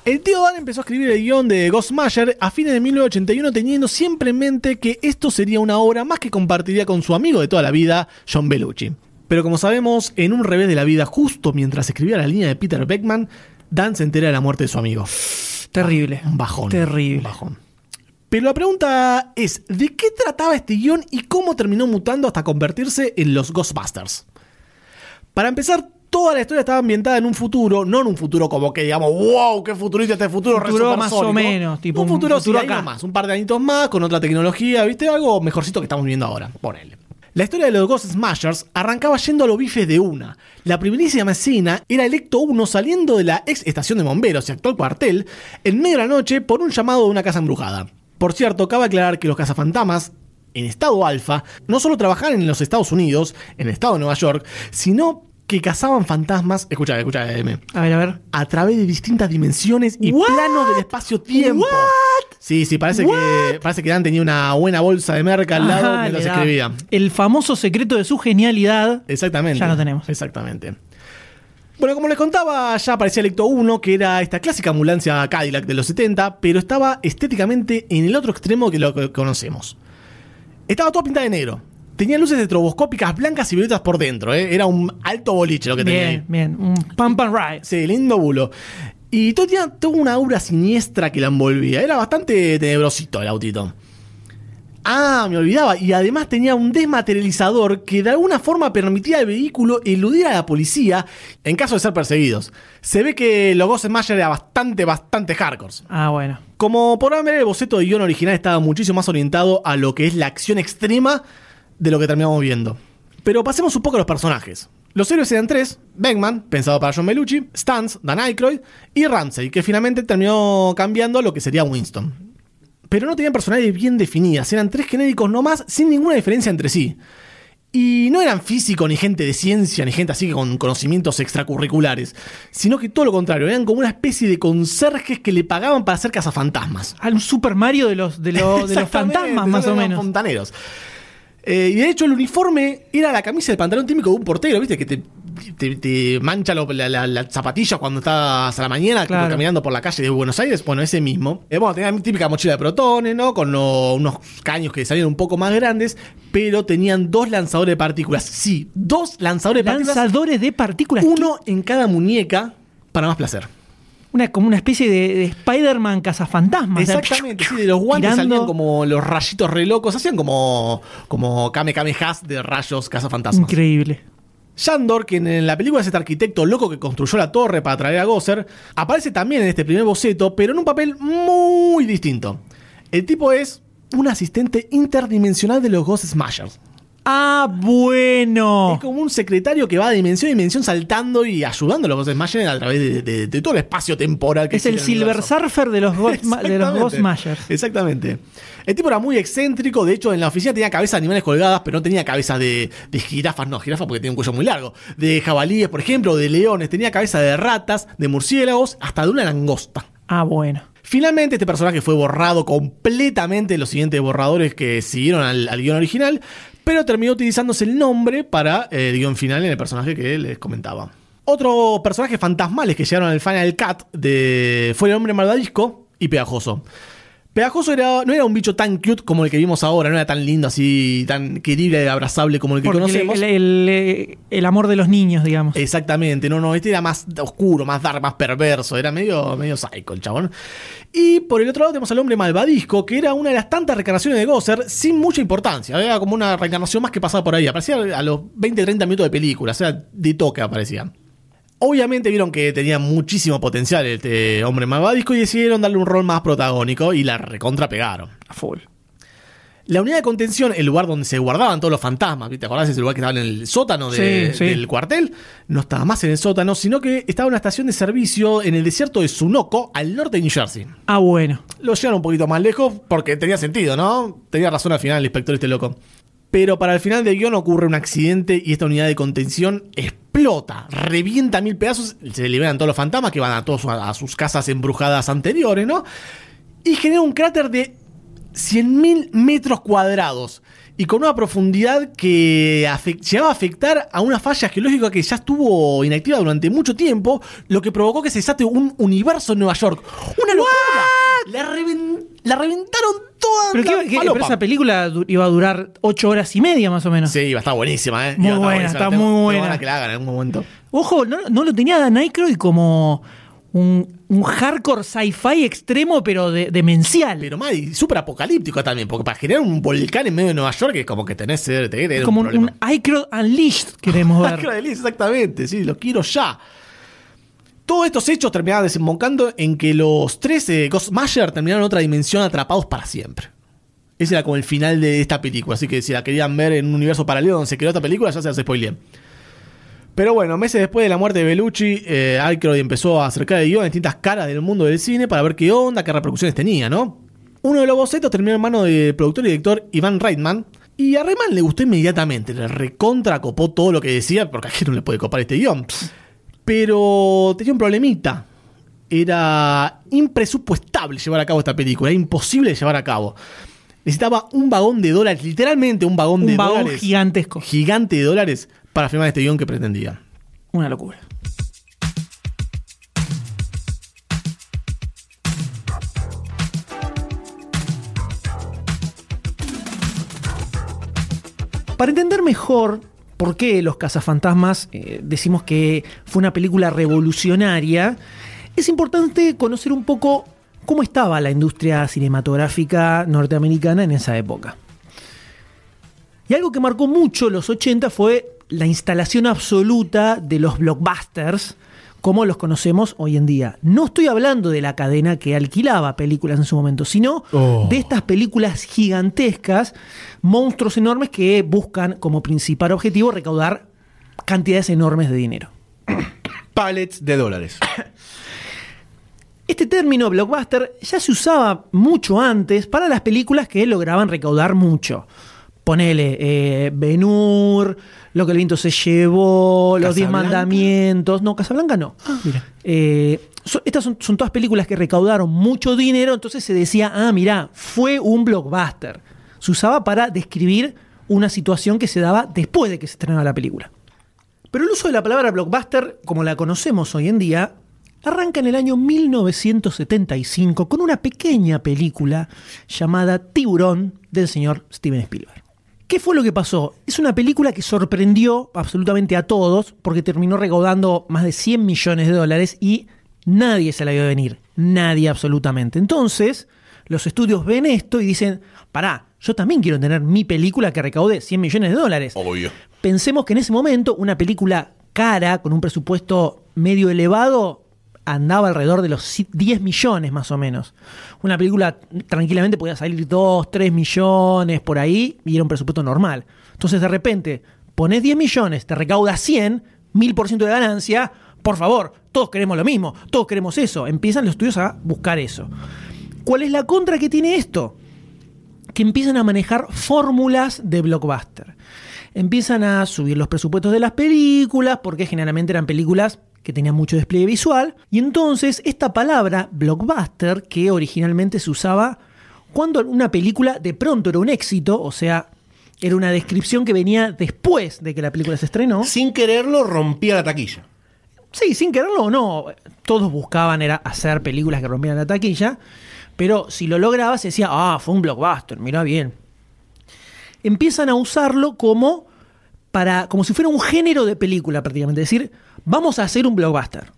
El tío Dan empezó a escribir el guion de Ghost Smasher a fines de 1981 teniendo siempre en mente que esto sería una obra más que compartiría con su amigo de toda la vida, John Belushi. Pero como sabemos, en un revés de la vida, justo mientras escribía la línea de Peter Beckman, Dan se entera de la muerte de su amigo. Terrible. Un bajón. Terrible. Un bajón. Pero la pregunta es, ¿de qué trataba este guion y cómo terminó mutando hasta convertirse en los Ghostbusters? Para empezar, toda la historia estaba ambientada en un futuro, no en un futuro como que digamos, wow, qué futurista este futuro, Futuro más supersónico". o menos, tipo un un futuro, futuro acá. años más, un par de añitos más, con otra tecnología, ¿viste? Algo mejorcito que estamos viviendo ahora, ponele. La historia de los Ghost Smashers arrancaba yendo a los bifes de una. La primerísima escena era Electo 1 saliendo de la ex estación de bomberos y actual cuartel en media de la noche por un llamado de una casa embrujada. Por cierto, cabe aclarar que los cazafantasmas en estado alfa no solo trabajaban en los Estados Unidos, en el estado de Nueva York, sino que cazaban fantasmas, escucha, escucha, M, A ver, a ver. a través de distintas dimensiones y What? planos del espacio-tiempo. Sí, sí, parece que, parece que Dan tenía una buena bolsa de merca al lado Ajá, mientras escribía. El famoso secreto de su genialidad. Exactamente. Ya lo tenemos. Exactamente. Bueno, como les contaba, ya aparecía Electo 1, que era esta clásica ambulancia Cadillac de los 70, pero estaba estéticamente en el otro extremo que lo que conocemos. Estaba toda pintada de negro. Tenía luces estroboscópicas blancas y violetas por dentro, ¿eh? Era un alto boliche lo que tenía ahí. Bien, bien. Un pump and ride. Sí, lindo bulo. Y todo tenía toda una aura siniestra que la envolvía. Era bastante tenebrosito el autito. Ah, me olvidaba. Y además tenía un desmaterializador que de alguna forma permitía al vehículo eludir a la policía en caso de ser perseguidos. Se ve que los Ghost Smasher era bastante, bastante hardcore. Ah, bueno. Como podrán ver, el boceto de guion original estaba muchísimo más orientado a lo que es la acción extrema de lo que terminamos viendo. Pero pasemos un poco a los personajes. Los héroes eran tres, Beckman, pensado para John Belushi, Stans, Dan Aykroyd y Ramsey, que finalmente terminó cambiando a lo que sería Winston. Pero no tenían personalidades bien definidas, eran tres genéricos nomás sin ninguna diferencia entre sí. Y no eran físicos, ni gente de ciencia, ni gente así con conocimientos extracurriculares, sino que todo lo contrario, eran como una especie de conserjes que le pagaban para hacer cazafantasmas. Al Super Mario de los, de, lo- de los fantasmas, más o menos. Fontaneros. Eh, y de hecho, el uniforme era la camisa y el pantalón típico de un portero, ¿viste? Que te, te- te mancha lo- la, la- la zapatilla cuando estás a la mañana Claro. caminando por la calle de Buenos Aires. Bueno, ese mismo. Eh, bueno, tenía mi típica mochila de protones, ¿no? Con lo- unos caños que salían un poco más grandes, pero tenían dos lanzadores de partículas. Sí, dos lanzadores de partículas. Lanzadores de partículas. Uno en cada muñeca para más placer. Una, como una especie de, de Spider-Man cazafantasmas. O sea, Exactamente, sí, de los guantes tirando- salían como los rayitos re locos, hacían como, como Kame Kame Has de rayos cazafantasmas. Increíble. Shandor, que en la película es este arquitecto loco que construyó la torre para traer a Gosser, aparece también en este primer boceto, pero en un papel muy distinto. El tipo es un asistente interdimensional de los Ghost Smashers. Ah, bueno. Es como un secretario que va de dimensión en dimensión saltando y ayudando a los Ghost Smashers a través de, de- de todo el espacio temporal que Es el Silver. Surfer de los Ghost, de los Exactamente. Ghost Smashers. Exactamente. El tipo era muy excéntrico. De hecho, en la oficina tenía cabezas de animales colgadas, pero no tenía cabeza de, de jirafas. No, jirafas porque tenía un cuello muy largo. De jabalíes, por ejemplo, de leones. Tenía cabeza de ratas, de murciélagos, hasta de una langosta. Ah, bueno. Finalmente, este personaje fue borrado completamente de los siguientes borradores que siguieron al, al guion original, pero terminó utilizándose el nombre para eh, el guion final en el personaje que les comentaba. Otros personajes fantasmales que llegaron al Final Cut de, fue el hombre malvadisco y pegajoso. Pegajoso era, no era un bicho tan cute como el que vimos ahora, no era tan lindo así, tan querible y abrazable como el que Porque conocemos. el, el- el- el amor de los niños, digamos. Exactamente, no, no, este era más oscuro, más dark, más perverso, era medio, medio psycho el chabón. Y por el otro lado tenemos al hombre malvadisco, que era una de las tantas reencarnaciones de Gosser sin mucha importancia, era como una reencarnación más que pasaba por ahí, aparecía a los 20-30 minutos de película, o sea, de toque aparecía. Obviamente vieron que tenía muchísimo potencial este hombre malvadisco y decidieron darle un rol más protagónico y la recontra pegaron. A full. La unidad de contención, el lugar donde se guardaban todos los fantasmas, ¿viste? ¿Te acordás? Ese lugar que estaba en el sótano de- Sí, sí. del cuartel. No estaba más en el sótano, sino que estaba en una estación de servicio en el desierto de Sunoco, al norte de New Jersey. Ah, bueno. Lo llevaron un poquito más lejos porque tenía sentido, ¿no? Tenía razón al final el inspector este loco. Pero para el final del guion ocurre un accidente y esta unidad de contención explota, revienta mil pedazos, se liberan todos los fantasmas que van a, todos a, a sus casas embrujadas anteriores, ¿no? Y genera un cráter de 100.000 metros cuadrados y con una profundidad que llegaba a afectar a una falla geológica que ya estuvo inactiva durante mucho tiempo, lo que provocó que se desate un universo en Nueva York. ¡Una locura! La, reven- la reventaron toda Pero, la qué- pero esa película iba a durar ocho horas y media más o menos. Sí, iba a estar buenísima, ¿eh? Muy Iba buena, está muy buena. que la hagan en algún momento. Ojo, no, no lo tenía Dan Aykroyd como un, un hardcore sci-fi extremo, pero de- demencial. Pero más, y súper apocalíptico también, porque para generar un volcán en medio de Nueva York es como que tenés te- te- te- como un un, un Unleashed, queremos ver. Elise, exactamente, sí, lo quiero ya. Todos estos hechos terminaban desembocando en que los tres eh, Ghostmaster terminaron en otra dimensión atrapados para siempre. Ese era como el final de esta película, así que si la querían ver en un universo paralelo donde se creó esta película, ya se las spoileé. Pero bueno, meses después de la muerte de Bellucci, eh, Aykroyd empezó a acercar el guion a distintas caras del mundo del cine para ver qué onda, qué repercusiones tenía, ¿no? Uno de los bocetos terminó en manos del productor y director Iván Reitman. Y a Reitman le gustó inmediatamente, le recontra copó todo lo que decía, porque a quién no le puede copar este guion. Pero tenía un problemita. Era impresupuestable llevar a cabo esta película, era imposible llevar a cabo. Necesitaba un vagón de dólares, literalmente un vagón de un vagón dólares. gigantesco. Gigante de dólares para filmar este guion que pretendía. Una locura. Para entender mejor por qué Los Cazafantasmas eh, decimos que fue una película revolucionaria, es importante conocer un poco cómo estaba la industria cinematográfica norteamericana en esa época. Y algo que marcó mucho los 80 fue la instalación absoluta de los blockbusters como los conocemos hoy en día. No estoy hablando de la cadena que alquilaba películas en su momento, sino Oh. de estas películas gigantescas, monstruos enormes que buscan como principal objetivo recaudar cantidades enormes de dinero. Pallets de dólares. Este término blockbuster ya se usaba mucho antes para las películas que lograban recaudar mucho. Ponele eh, Lo que el viento se llevó, Los Diez. Mandamientos. No, Casablanca no. Eh, so- estas son, son todas películas que recaudaron mucho dinero, entonces se decía, ah, mirá, fue un blockbuster. Se usaba para describir una situación que se daba después de que se estrenaba la película. Pero el uso de la palabra blockbuster, como la conocemos hoy en día, arranca en el año 1975 con una pequeña película llamada Tiburón del señor Steven Spielberg. ¿Qué fue lo que pasó? Es una película que sorprendió absolutamente a todos porque terminó recaudando más de 100 millones de dólares y nadie se la vio venir. Nadie absolutamente. Entonces, los estudios ven esto y dicen, pará, yo también quiero tener mi película que recaude 100 millones de dólares. Obvio. Pensemos que en ese momento una película cara, con un presupuesto medio elevado, andaba alrededor de los si- 10 millones más o menos. Una película tranquilamente podía salir 2, 3 millones por ahí y era un presupuesto normal. Entonces de repente pones 10 millones, te recauda 100, 1000% de ganancia, por favor, todos queremos lo mismo, todos queremos eso. Empiezan los estudios a buscar eso. ¿Cuál es la contra que tiene esto? que empiezan a manejar fórmulas de blockbuster. Empiezan a subir los presupuestos de las películas, porque generalmente eran películas que tenían mucho despliegue visual. Y entonces esta palabra blockbuster, que originalmente se usaba cuando una película de pronto era un éxito, o sea, era una descripción que venía después de que la película se estrenó. Sin quererlo, rompía la taquilla. Sí, sin quererlo o no. Todos buscaban era hacer películas que rompieran la taquilla. Pero si lo lograba, se decía, ah, fue un blockbuster, mira bien. Empiezan a usarlo como para. como si fuera un género de película, prácticamente. Es decir, vamos a hacer un blockbuster.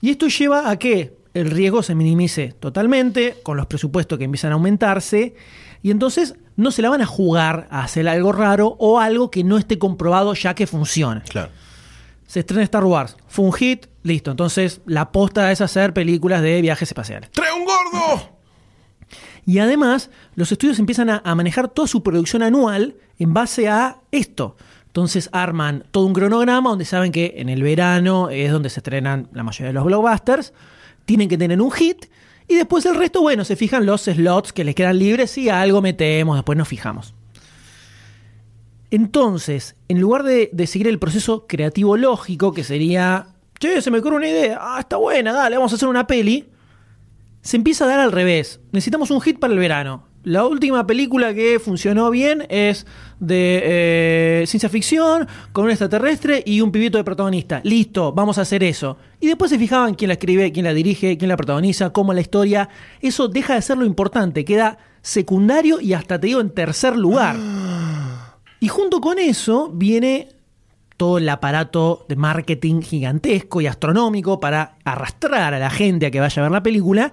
Y esto lleva a que el riesgo se minimice totalmente, con los presupuestos que empiezan a aumentarse, y entonces no se la van a jugar a hacer algo raro o algo que no esté comprobado ya que funciona. Claro. Se estrena Star Wars, fue un hit, listo. Entonces la aposta es hacer películas de viajes espaciales. ¡Trae un gordo! Y además, los estudios empiezan a, manejar toda su producción anual en base a esto. Entonces arman todo un cronograma donde saben que en el verano es donde se estrenan la mayoría de los blockbusters. Tienen que tener un hit. Y después el resto, bueno, se fijan los slots que les quedan libres y algo metemos, después nos fijamos. Entonces, en lugar de, de seguir el proceso creativo lógico, que sería, che, se me ocurre una idea, ah, está buena, dale, vamos a hacer una peli, se empieza a dar al revés. Necesitamos un hit para el verano. La última película que funcionó bien es de eh, ciencia ficción, con un extraterrestre y un pibito de protagonista. Listo, vamos a hacer eso. Y después se fijaban quién la escribe, quién la dirige, quién la protagoniza, cómo la historia. Eso deja de ser lo importante, queda secundario y hasta te digo en tercer lugar. Y junto con eso viene todo el aparato de marketing gigantesco y astronómico para arrastrar a la gente a que vaya a ver la película.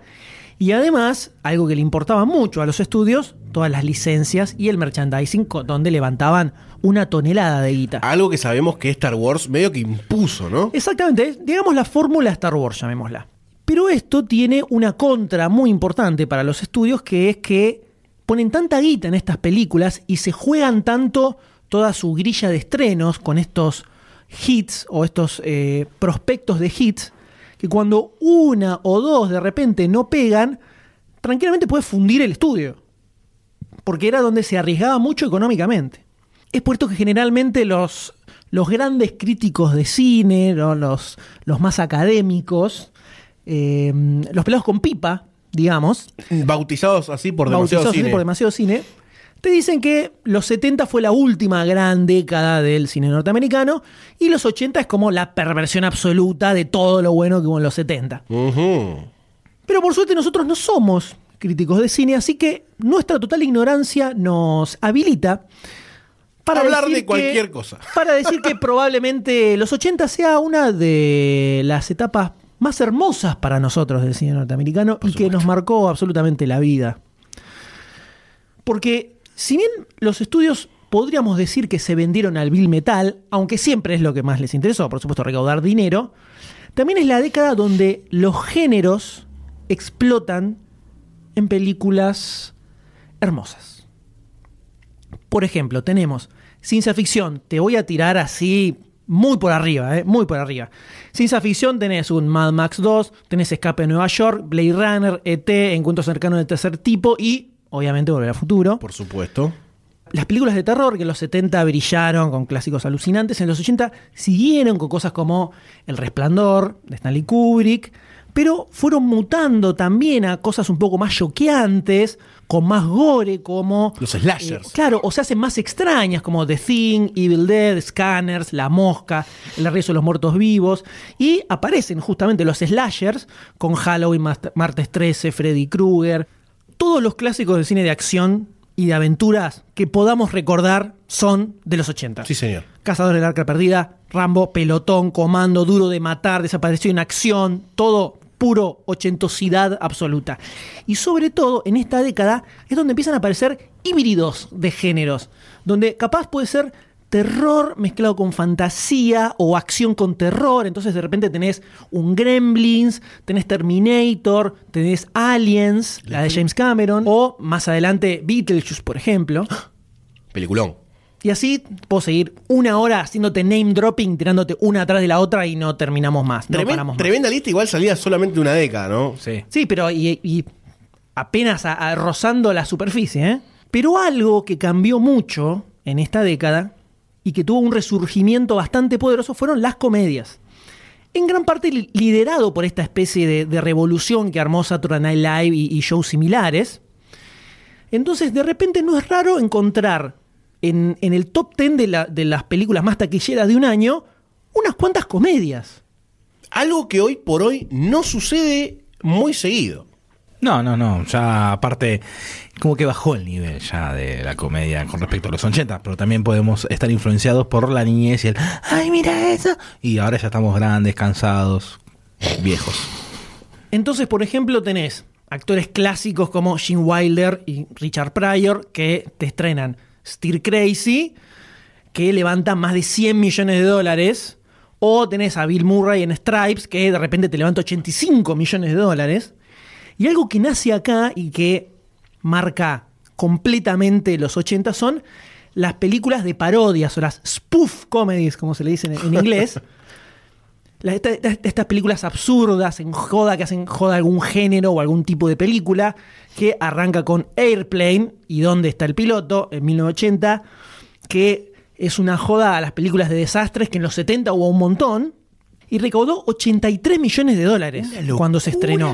Y además, algo que le importaba mucho a los estudios, todas las licencias y el merchandising, donde levantaban una tonelada de guita. Algo que sabemos que Star Wars medio que impuso, ¿no? Exactamente, digamos la fórmula Star Wars, llamémosla. Pero esto tiene una contra muy importante para los estudios, que es que ponen tanta guita en estas películas y se juegan tanto toda su grilla de estrenos con estos hits o estos eh, prospectos de hits, que cuando una o dos de repente no pegan, tranquilamente puede fundir el estudio. Porque era donde se arriesgaba mucho económicamente. Es por esto que generalmente los, los grandes críticos de cine, ¿no? los, los más académicos, eh, los pelados con pipa, digamos, Bautizados así por demasiado bautizados así por demasiado cine, te dicen que los 70 fue la última gran década del cine norteamericano y los 80 es como la perversión absoluta de todo lo bueno que hubo en los 70. Ujú. Pero por suerte nosotros no somos críticos de cine, así que nuestra total ignorancia nos habilita para Hablar de que- cualquier cosa. Para decir que probablemente los 80 sea una de las etapas más hermosas para nosotros del cine norteamericano y que nos marcó absolutamente la vida. Porque si bien los estudios podríamos decir que se vendieron al bill metal, aunque siempre es lo que más les interesó, por supuesto, recaudar dinero, también es la década donde los géneros explotan en películas hermosas. Por ejemplo, tenemos ciencia ficción, te voy a tirar así muy por arriba, ¿eh? muy por arriba. Ciencia ficción tenés un Mad Max 2, tenés Escape de Nueva York, Blade Runner, ET, Encuentros cercanos del tercer tipo y, obviamente, Volver al Futuro. Por supuesto. Las películas de terror que en los 70 brillaron con clásicos alucinantes, en los 80 siguieron con cosas como El Resplandor de Stanley Kubrick, pero fueron mutando también a cosas un poco más choqueantes, con más gore, como... Los slashers. Eh, claro, o se hacen más extrañas, como The Thing, Evil Dead, Scanners, La Mosca, El regreso de los muertos vivos, y aparecen justamente los slashers, con Halloween, Martes 13, Freddy Krueger, todos los clásicos del cine de acción y de aventuras que podamos recordar son de los 80. Sí, señor. Cazador del Arca Perdida, Rambo, Pelotón, Comando, Duro de Matar, Desapareció en Acción, todo puro ochentosidad absoluta. Y sobre todo en esta década es donde empiezan a aparecer híbridos de géneros, donde capaz puede ser terror mezclado con fantasía o acción con terror, entonces de repente tenés un Gremlins, tenés Terminator, tenés Aliens, la de James Cameron, o más adelante Beetlejuice, por ejemplo. Peliculón. Y así puedo seguir una hora haciéndote name dropping, tirándote una atrás de la otra y no terminamos más. No paramos más. tremenda lista, igual salía solamente una década, ¿no? Sí. Sí, pero y, y apenas a- a- rozando la superficie. ¿eh? Pero algo que cambió mucho en esta década y que tuvo un resurgimiento bastante poderoso fueron las comedias. En gran parte li- liderado por esta especie de, revolución que armó Saturday Night Live y, shows similares. Entonces, de repente no es raro encontrar en, el top 10 de, de las películas más taquilleras de un año unas cuantas comedias. Algo que hoy por hoy no sucede muy seguido. No, no, no. Ya aparte, como que bajó el nivel ya de la comedia con respecto a los 80, pero también podemos estar influenciados por la niñez y el ¡ay, mira eso! Y ahora ya estamos grandes, cansados, viejos. Entonces, por ejemplo, tenés actores clásicos como Gene Wilder y Richard Pryor que te estrenan Stir Crazy, que levanta más de 100 millones de dólares. O tenés a Bill Murray en Stripes, que de repente te levanta 85 millones de dólares. Y algo que nace acá y que marca completamente los 80 son las películas de parodias o las spoof comedies, como se le dice en, en inglés. La- esta- esta- estas películas absurdas, en joda, que hacen joda algún género o algún tipo de película, que arranca con Airplane y ¿Dónde está el piloto? en 1980, que es una joda a las películas de desastres que en los 70 hubo un montón, y recaudó 83 millones de dólares cuando se estrenó.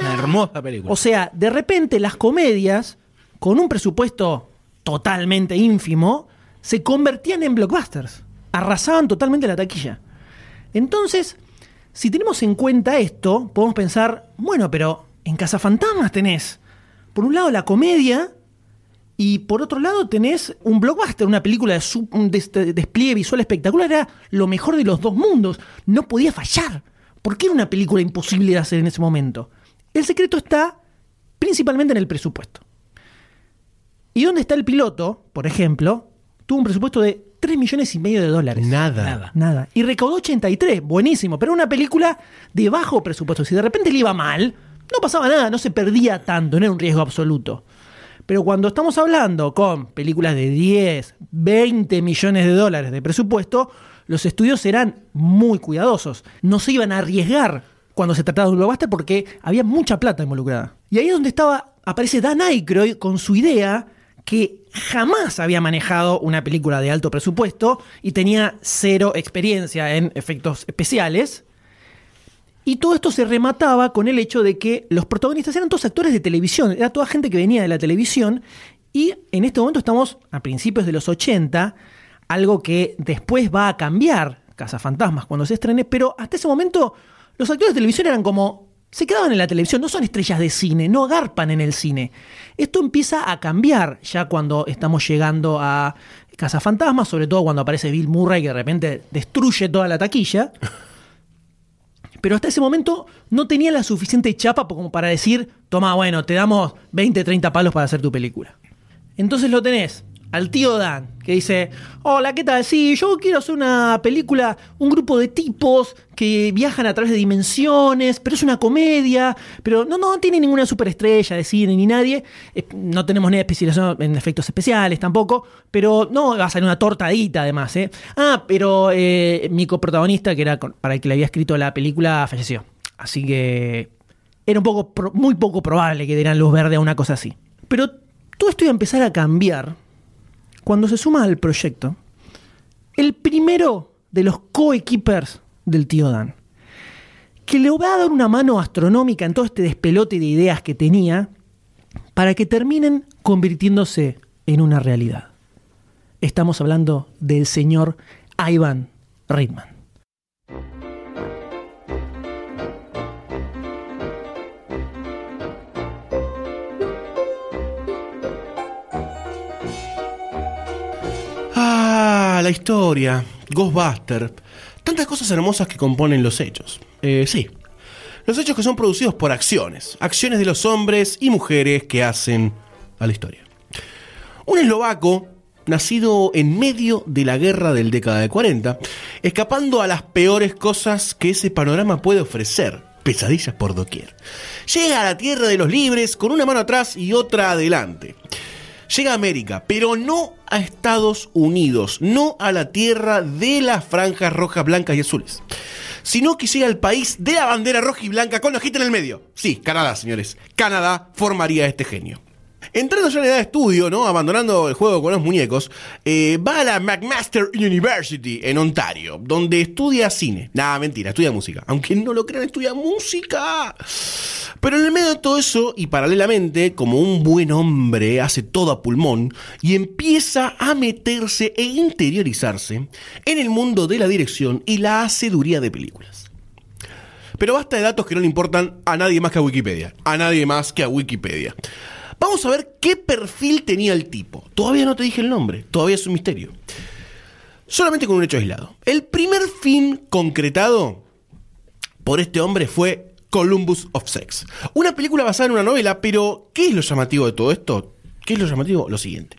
Una hermosa película. O sea, de repente las comedias, con un presupuesto totalmente ínfimo, se convertían en blockbusters. Arrasaban totalmente la taquilla. Entonces, si tenemos en cuenta esto, podemos pensar, bueno, pero en Cazafantasmas tenés, por un lado, la comedia, y por otro lado tenés un blockbuster, una película de su- un des- de despliegue visual espectacular, era lo mejor de los dos mundos, no podía fallar. ¿Por qué era una película imposible de hacer en ese momento? El secreto está principalmente en el presupuesto. ¿Y dónde está el piloto, por ejemplo? Tuvo un presupuesto de 3 millones y medio de dólares. Nada. Nada. Nada. Y recaudó 83, buenísimo, pero era una película de bajo presupuesto. Si de repente le iba mal, no pasaba nada, no se perdía tanto, no era un riesgo absoluto. Pero cuando estamos hablando con películas de 10, 20 millones de dólares de presupuesto, los estudios eran muy cuidadosos. No se iban a arriesgar cuando se trataba de un blockbuster porque había mucha plata involucrada. Y ahí es donde estaba, aparece Dan Aykroyd con su idea que jamás había manejado una película de alto presupuesto y tenía cero experiencia en efectos especiales. Y todo esto se remataba con el hecho de que los protagonistas eran todos actores de televisión, era toda gente que venía de la televisión. Y en este momento estamos a principios de los 80, algo que después va a cambiar Cazafantasmas cuando se estrene, pero hasta ese momento los actores de televisión eran como. se quedaban en la televisión, no son estrellas de cine, no agarpan en el cine. Esto empieza a cambiar ya cuando estamos llegando a Cazafantasmas, sobre todo cuando aparece Bill Murray que de repente destruye toda la taquilla. Pero hasta ese momento no tenía la suficiente chapa como para decir, toma, bueno, te damos 20, 30 palos para hacer tu película. Entonces lo tenés al tío Dan, que dice, hola, ¿qué tal? Sí, yo quiero hacer una película, un grupo de tipos que viajan a través de dimensiones, pero es una comedia, pero no, no tiene ninguna superestrella de cine ni nadie, eh, no tenemos ni especialización en efectos especiales tampoco, pero no va a salir una tortadita además, ¿eh? Ah, pero eh, mi coprotagonista, que era para el que le había escrito la película, falleció. Así que era un poco muy poco probable que dieran luz verde a una cosa así. Pero todo esto iba a empezar a cambiar cuando se suma al proyecto el primero de los co-equippers del tío Dan, que le va a dar una mano astronómica en todo este despelote de ideas que tenía para que terminen convirtiéndose en una realidad. Estamos hablando del señor Ivan Reitman. Ah, la historia, Ghostbuster, tantas cosas hermosas que componen los hechos. Eh, sí, los hechos que son producidos por acciones, acciones de los hombres y mujeres que hacen a la historia. Un eslovaco, nacido en medio de la guerra del década de 40, escapando a las peores cosas que ese panorama puede ofrecer, pesadillas por doquier. Llega a la tierra de los libres con una mano atrás y otra adelante. Llega a América, pero no a Estados Unidos, no a la tierra de las franjas rojas, blancas y azules, sino que llega al país de la bandera roja y blanca con la hojita en el medio. Sí, Canadá, señores. Canadá formaría este genio. Entrando ya en edad de estudio, ¿no? Abandonando el juego con los muñecos, eh, va a la McMaster University en Ontario, donde estudia cine. Nada, mentira, estudia música. Aunque no lo crean, estudia música. Pero en el medio de todo eso, y paralelamente, como un buen hombre hace todo a pulmón y empieza a meterse e interiorizarse en el mundo de la dirección y la haceduría de películas. Pero basta de datos que no le importan a nadie más que a Wikipedia. A nadie más que a Wikipedia. Vamos a ver qué perfil tenía el tipo. Todavía no te dije el nombre, todavía es un misterio. Solamente con un hecho aislado. El primer film concretado por este hombre fue Columbus of Sex. Una película basada en una novela, pero ¿qué es lo llamativo de todo esto? ¿Qué es lo llamativo? Lo siguiente.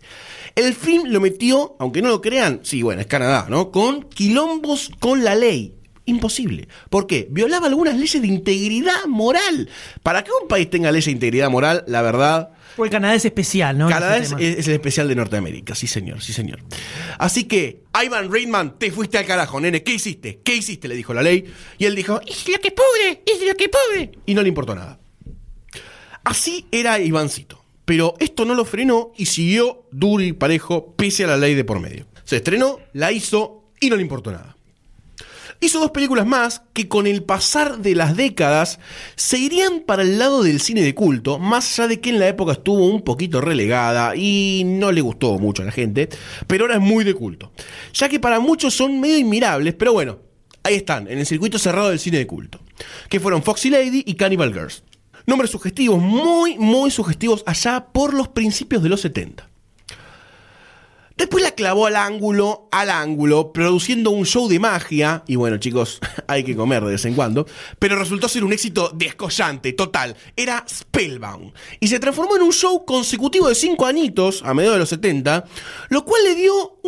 El film lo metió, aunque no lo crean, sí, bueno, es Canadá, ¿no? Con quilombos con la ley. Imposible. ¿Por qué? Violaba algunas leyes de integridad moral. Para que un país tenga leyes de integridad moral, la verdad, Porque Canadá es especial, ¿no? Canadá es el especial de Norteamérica, sí señor, sí señor. Así que, Ivan Reitman, te fuiste al carajo, nene, ¿qué hiciste? ¿Qué hiciste? Le dijo la ley. Y él dijo, es lo que pude, es lo que pude. Y no le importó nada. Así era Ivancito. Pero esto no lo frenó y siguió duro y parejo pese a la ley de por medio. Se estrenó, la hizo y no le importó nada. Hizo dos películas más que con el pasar de las décadas se irían para el lado del cine de culto, más allá de que en la época estuvo un poquito relegada y no le gustó mucho a la gente, pero ahora es muy de culto. Ya que para muchos son medio inmirables, pero bueno, ahí están, en el circuito cerrado del cine de culto, que fueron Foxy Lady y Cannibal Girls. Nombres sugestivos, muy, muy sugestivos allá por los principios de los 70. Después la clavó al ángulo, al ángulo, produciendo un show de magia. Y bueno, chicos, hay que comer de vez en cuando. Pero resultó ser un éxito descollante, total. Era Spellbound. Y se transformó en un show consecutivo de cinco añitos, a mediados de los 70, lo cual le dio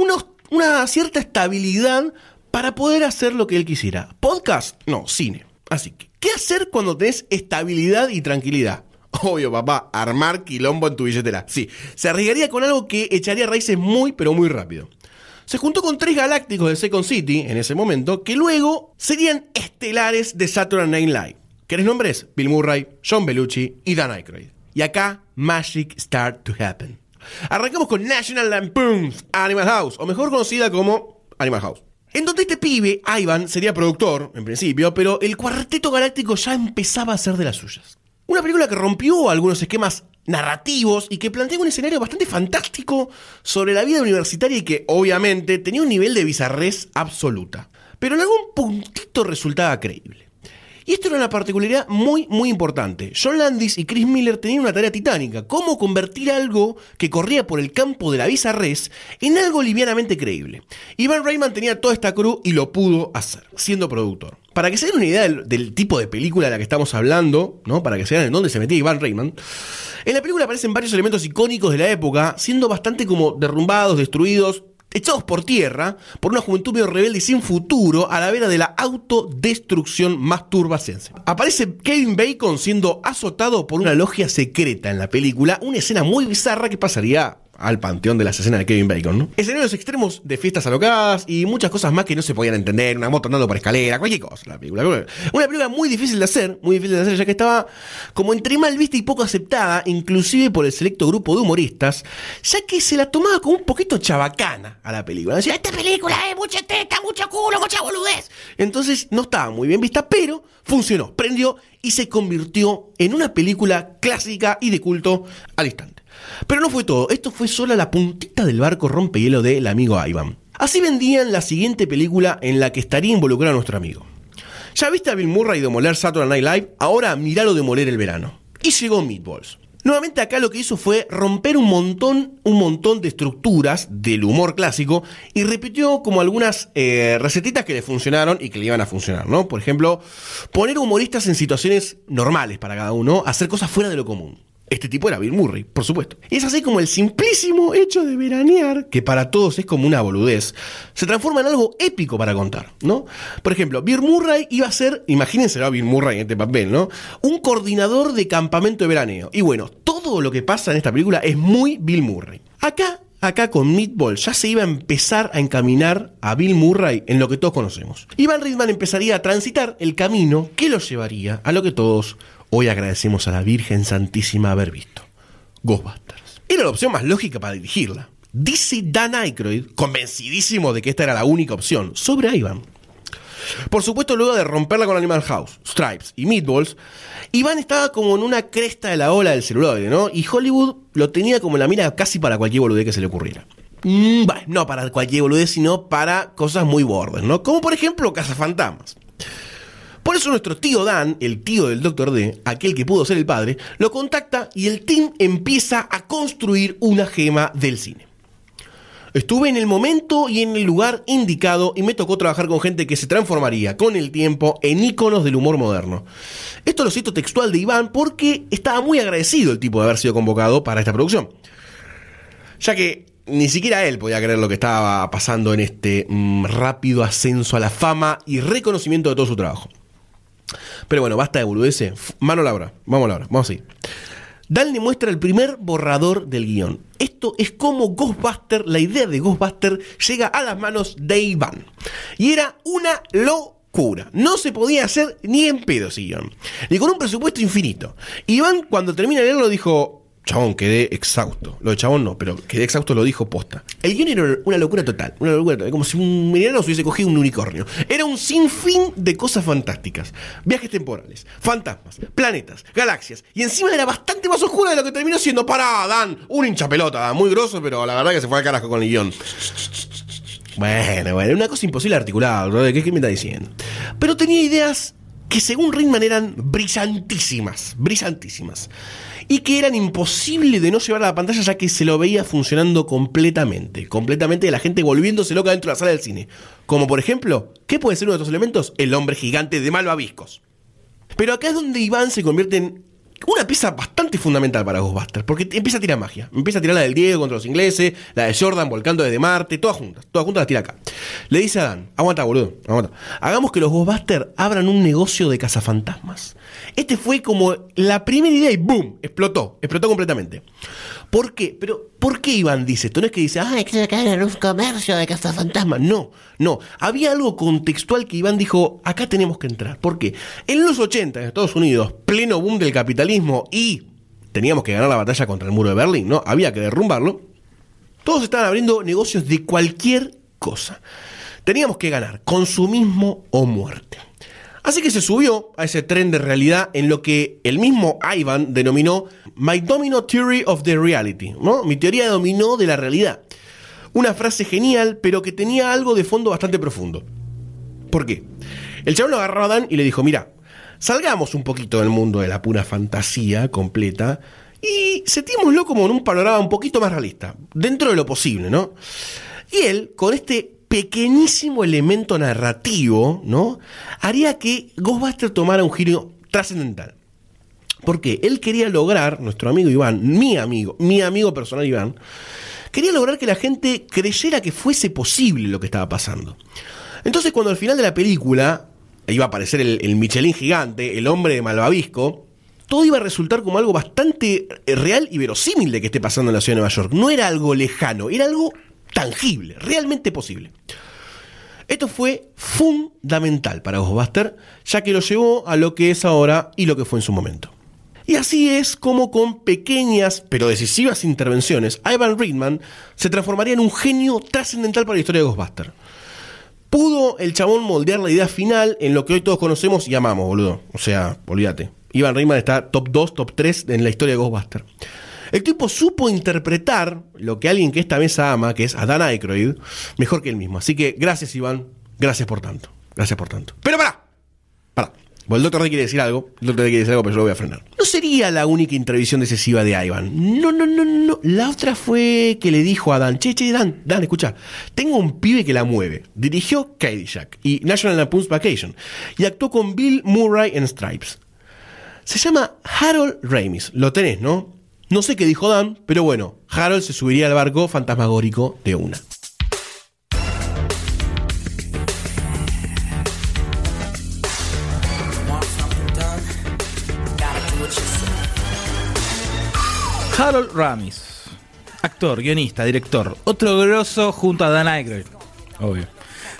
una cierta estabilidad para poder hacer lo que él quisiera. Podcast, no, cine. Así que, ¿qué hacer cuando tenés estabilidad y tranquilidad? Obvio, papá, armar quilombo en tu billetera. Sí, se arriesgaría con algo que echaría raíces muy, pero muy rápido. Se juntó con tres galácticos de Second City en ese momento, que luego serían estelares de Saturday Night Live. ¿Querés nombres? Bill Murray, John Belushi y Dan Aykroyd. Y acá, Magic Start to Happen. Arrancamos con National Lampoon's Animal House, o mejor conocida como Animal House. En donde este pibe, Ivan, sería productor, en principio, pero el cuarteto galáctico ya empezaba a ser de las suyas. Una película que rompió algunos esquemas narrativos y que plantea un escenario bastante fantástico sobre la vida universitaria y que, obviamente, tenía un nivel de bizarrez absoluta. Pero en algún puntito resultaba creíble. Y esto era una particularidad muy, muy importante. John Landis y Chris Miller tenían una tarea titánica. Cómo convertir algo que corría por el campo de la bizarrés en algo livianamente creíble. Ivan Reitman tenía toda esta crew y lo pudo hacer, siendo productor. Para que se den una idea del, del tipo de película de la que estamos hablando, ¿no? Para que se vean en dónde se metía Ivan Reitman. En la película aparecen varios elementos icónicos de la época, siendo bastante como derrumbados, destruidos, echados por tierra por una juventud medio rebelde y sin futuro a la vera de la autodestrucción masturbacense. Aparece Kevin Bacon siendo azotado por una logia secreta en la película, una escena muy bizarra que pasaría al panteón de las escenas de Kevin Bacon, ¿no? Escenarios extremos de fiestas alocadas y muchas cosas más que no se podían entender, una moto andando por escalera, cualquier cosa, la película. Una película muy difícil de hacer, muy difícil de hacer, ya que estaba como entre mal vista y poco aceptada, inclusive por el selecto grupo de humoristas, ya que se la tomaba como un poquito chabacana a la película. Decía, esta película es mucha teta, mucho culo, mucha boludez. Entonces no estaba muy bien vista, pero funcionó, prendió y se convirtió en una película clásica y de culto al instante. Pero no fue todo, esto fue solo la puntita del barco rompehielo del amigo Ivan. Así vendían la siguiente película en la que estaría involucrado nuestro amigo. ¿Ya viste a Bill Murray demoler Saturday Night Live? Ahora miralo demoler el verano. Y llegó Meatballs. Nuevamente acá lo que hizo fue romper un montón, un montón de estructuras del humor clásico y repitió como algunas eh, recetitas que le funcionaron y que le iban a funcionar, ¿no? Por ejemplo, poner humoristas en situaciones normales para cada uno, hacer cosas fuera de lo común. Este tipo era Bill Murray, por supuesto. Y es así como el simplísimo hecho de veranear, que para todos es como una boludez, se transforma en algo épico para contar, ¿no? Por ejemplo, Bill Murray iba a ser, imagínense a Bill Murray en este papel, ¿no? Un coordinador de campamento de veraneo. Y bueno, todo lo que pasa en esta película es muy Bill Murray. Acá Acá con Meatball ya se iba a empezar a encaminar a Bill Murray en lo que todos conocemos. Ivan Reitman empezaría a transitar el camino que lo llevaría a lo que todos hoy agradecemos a la Virgen Santísima haber visto. Ghostbusters. Era la opción más lógica para dirigirla. Dice Dan Aykroyd, convencidísimo de que esta era la única opción, sobre Ivan. Por supuesto, luego de romperla con Animal House, Stripes y Meatballs, Iván estaba como en una cresta de la ola del celuloide, ¿no? Y Hollywood lo tenía como en la mira casi para cualquier boludez que se le ocurriera. Mm, bueno, no para cualquier boludez, sino para cosas muy bordes, ¿no? Como por ejemplo Cazafantasmas. Por eso nuestro tío Dan, el tío del Dr. D, aquel que pudo ser el padre, lo contacta y el team empieza a construir una gema del cine. Estuve en el momento y en el lugar indicado y me tocó trabajar con gente que se transformaría con el tiempo en íconos del humor moderno. Esto lo cito textual de Iván porque estaba muy agradecido el tipo de haber sido convocado para esta producción. Ya que ni siquiera él podía creer lo que estaba pasando en este mm, rápido ascenso a la fama y reconocimiento de todo su trabajo. Pero bueno, basta de boludeces. Mano a la obra. Vamos a la obra. Vamos a ir. Dan le muestra el primer borrador del guion. Esto es como Ghostbuster, la idea de Ghostbuster llega a las manos de Iván. Y era una locura. No se podía hacer ni en pedo ese guion. Ni con un presupuesto infinito. Iván cuando termina de leerlo dijo, chabón, quedé exhausto. Lo de chabón no, pero quedé exhausto lo dijo posta. El guion era una locura total. Una locura total. Como si un mediano se hubiese cogido un unicornio. Era un sinfín de cosas fantásticas. Viajes temporales, fantasmas, planetas, galaxias. Y encima era bastante más oscura de lo que terminó siendo. Pará, Dan. Un hincha pelota. Muy grosso, pero la verdad que se fue al carajo con el guion. Bueno, bueno, una cosa imposible de articular, brother. ¿Qué, ¿Qué me está diciendo? Pero tenía ideas que según Ritman eran brillantísimas, brillantísimas. Y que eran imposibles de no llevar a la pantalla ya que se lo veía funcionando completamente. Completamente de la gente volviéndose loca dentro de la sala del cine. Como por ejemplo, ¿qué puede ser uno de estos elementos? El hombre gigante de malvaviscos. Pero acá es donde Iván se convierte en una pieza bastante fundamental para Ghostbusters, porque empieza a tirar magia. Empieza a tirar la del Diego contra los ingleses, la de Jordan volcando desde Marte, todas juntas, todas juntas las tira acá. Le dice a Dan, aguanta boludo, aguanta. Hagamos que los Ghostbusters abran un negocio de cazafantasmas. Este fue como la primera idea y ¡boom! Explotó, explotó completamente. ¿Por qué? Pero, ¿por qué Iván dice esto? No es que dice, ah, que caer en un comercio de cazafantasmas. No, no. Había algo contextual que Iván dijo, acá tenemos que entrar. ¿Por qué? En los 80 en Estados Unidos, pleno boom del capitalismo y teníamos que ganar la batalla contra el muro de Berlín, ¿no? Había que derrumbarlo. Todos estaban abriendo negocios de cualquier cosa. Teníamos que ganar consumismo o muerte. Así que se subió a ese tren de realidad en lo que el mismo Ivan denominó My Domino Theory of the Reality, ¿no? Mi teoría dominó de la realidad. Una frase genial, pero que tenía algo de fondo bastante profundo. ¿Por qué? El chabón lo agarró a Dan y le dijo, mira, salgamos un poquito del mundo de la pura fantasía completa y setímoslo como en un panorama un poquito más realista, dentro de lo posible, ¿no? Y él, con este pequeñísimo elemento narrativo, ¿no? Haría que Ghostbuster tomara un giro trascendental. Porque él quería lograr, nuestro amigo Iván, mi amigo, mi amigo personal Iván, quería lograr que la gente creyera que fuese posible lo que estaba pasando. Entonces, cuando al final de la película iba a aparecer el, el Michelin gigante, el hombre de Malvavisco, todo iba a resultar como algo bastante eh, real y verosímil de que esté pasando en la ciudad de Nueva York. No era algo lejano, era algo tangible, realmente posible. Esto fue fundamental para Ghostbuster, ya que lo llevó a lo que es ahora y lo que fue en su momento. Y así es como con pequeñas pero decisivas intervenciones, Ivan Reitman se transformaría en un genio trascendental para la historia de Ghostbuster. Pudo el chabón moldear la idea final en lo que hoy todos conocemos y amamos, boludo. O sea, olvídate. Ivan Reitman está top 2, top 3 en la historia de Ghostbuster. El tipo supo interpretar lo que alguien que esta mesa ama, que es a Dan Aykroyd, mejor que él mismo. Así que gracias, Iván. Gracias por tanto. Gracias por tanto. Pero pará. Pará. Bueno, el doctor D quiere decir algo. El doctor D quiere decir algo, pero yo lo voy a frenar. No sería la única intervención decisiva de Ivan. No, no, no, no. La otra fue que le dijo a Dan, che, che, Dan, Dan, escucha, tengo un pibe que la mueve. Dirigió Jack y National Lampoon's Vacation. Y actuó con Bill Murray en Stripes. Se llama Harold Ramis. Lo tenés, ¿no? No sé qué dijo Dan, pero bueno, Harold se subiría al barco fantasmagórico de una. Harold Ramis. Actor, guionista, director. Otro grosso junto a Dan Aykroyd. Obvio.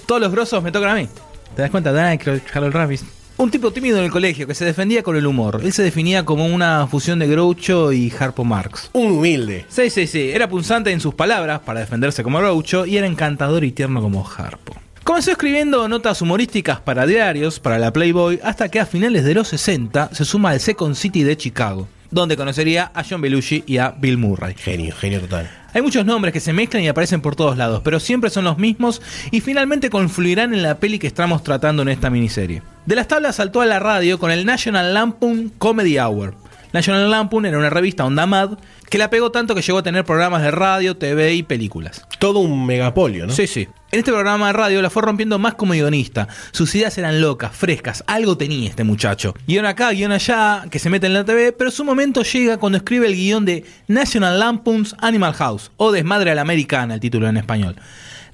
Todos los grosos me tocan a mí. ¿Te das cuenta? Dan Aykroyd, Harold Ramis. Un tipo tímido en el colegio que se defendía con el humor. Él se definía como una fusión de Groucho y Harpo Marx. Un humilde. Sí, sí, sí. Era punzante en sus palabras para defenderse como Groucho y era encantador y tierno como Harpo. Comenzó escribiendo notas humorísticas para diarios, para la Playboy, hasta que a finales de los 60 se suma al Second City de Chicago, donde conocería a John Belushi y a Bill Murray. Genio, genio total. Hay muchos nombres que se mezclan y aparecen por todos lados, pero siempre son los mismos y finalmente confluirán en la peli que estamos tratando en esta miniserie. De las tablas saltó a la radio con el National Lampoon Comedy Hour. National Lampoon era una revista onda mad que la pegó tanto que llegó a tener programas de radio, TV y películas. Todo un megapolio, ¿no? Sí, sí. En este programa de radio la fue rompiendo más como guionista. Sus ideas eran locas, frescas, algo tenía este muchacho. Guión acá, guion allá, que se mete en la TV, pero su momento llega cuando escribe el guion de National Lampoon's Animal House, o Desmadre a la Americana, el título en español.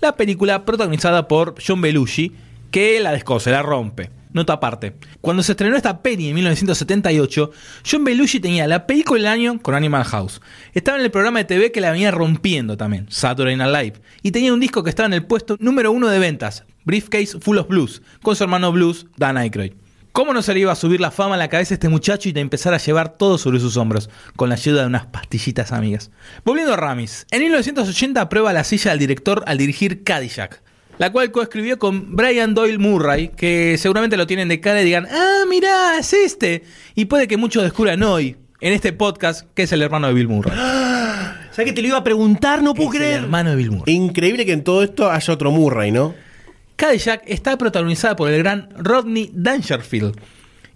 La película protagonizada por John Belushi, que la descose, la rompe. Nota aparte. Cuando se estrenó esta peli en 1978, John Belushi tenía la película del año con Animal House. Estaba en el programa de TV que la venía rompiendo también, Saturday Night Live. Y tenía un disco que estaba en el puesto número uno de ventas, Briefcase Full of Blues, con su hermano Blues, Dan Aykroyd. ¿Cómo no se le iba a subir la fama a la cabeza a este muchacho y de empezar a llevar todo sobre sus hombros, con la ayuda de unas pastillitas amigas? Volviendo a Ramis, en 1980 aprueba la silla del director al dirigir Cadillac, la cual coescribió con Brian Doyle Murray, que seguramente lo tienen de cara y digan, ah, mirá, es este. Y puede que muchos descubran hoy, en este podcast, que es el hermano de Bill Murray. ¿Sabes que te lo iba a preguntar? No puedo Es el creer. hermano de Bill Murray. Increíble que en todo esto haya otro Murray, ¿no? Cadillac está protagonizada por el gran Rodney Dangerfield.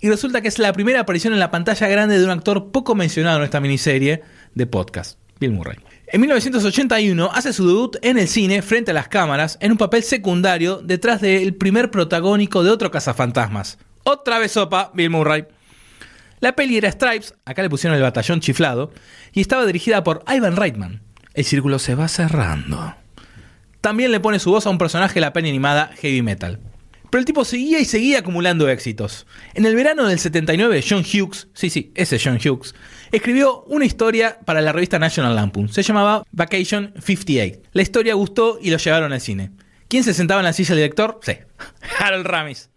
Y resulta que es la primera aparición en la pantalla grande de un actor poco mencionado en esta miniserie de podcast, Bill Murray. En 1981 hace su debut en el cine frente a las cámaras en un papel secundario detrás del primer protagónico de otro cazafantasmas. Otra vez sopa, Bill Murray. La peli era Stripes, acá le pusieron el batallón chiflado, y estaba dirigida por Ivan Reitman. El círculo se va cerrando. También le pone su voz a un personaje de la peli animada Heavy Metal. Pero el tipo seguía y seguía acumulando éxitos. En el verano del 79, John Hughes, sí, sí, ese John Hughes, escribió una historia para la revista National Lampoon. Se llamaba Vacation 58. La historia gustó y lo llevaron al cine. ¿Quién se sentaba en la silla del director? Sí, Harold Ramis.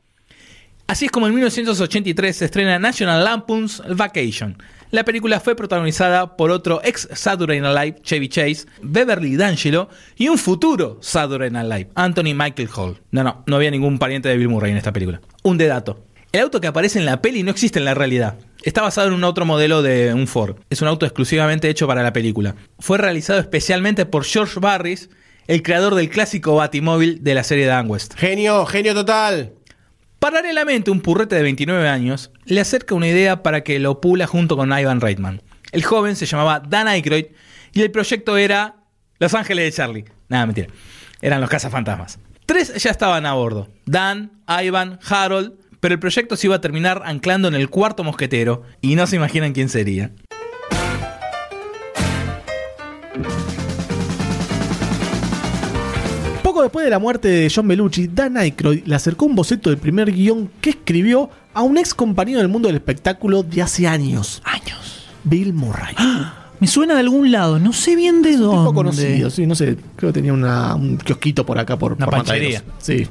Así es como en 1983 se estrena National Lampoon's Vacation. La película fue protagonizada por otro ex Saturday Night Live, Chevy Chase, Beverly D'Angelo y un futuro Saturday Night Live, Anthony Michael Hall. No, no, no había ningún pariente de Bill Murray en esta película. Un de dato. El auto que aparece en la peli no existe en la realidad. Está basado en un otro modelo de un Ford. Es un auto exclusivamente hecho para la película. Fue realizado especialmente por George Barris, el creador del clásico Batimóvil de la serie Dan West. Genio, genio total. Paralelamente, un purrete de 29 años le acerca una idea para que lo pula junto con Ivan Reitman. El joven se llamaba Dan Aykroyd y el proyecto era Los Ángeles de Charlie. Nada, mentira. Eran los cazafantasmas. Tres ya estaban a bordo. Dan, Ivan, Harold. Pero el proyecto se iba a terminar anclando en el cuarto mosquetero y no se imaginan quién sería. Poco después de la muerte de John Belushi, Dan Aykroyd le acercó un boceto del primer guion que escribió a un ex compañero del mundo del espectáculo de hace años. Años. Bill Murray. Me suena de algún lado, no sé bien de Un dónde. tipo conocido, sí, no sé, creo que tenía una- un kiosquito por acá por Una por panchería. Sí.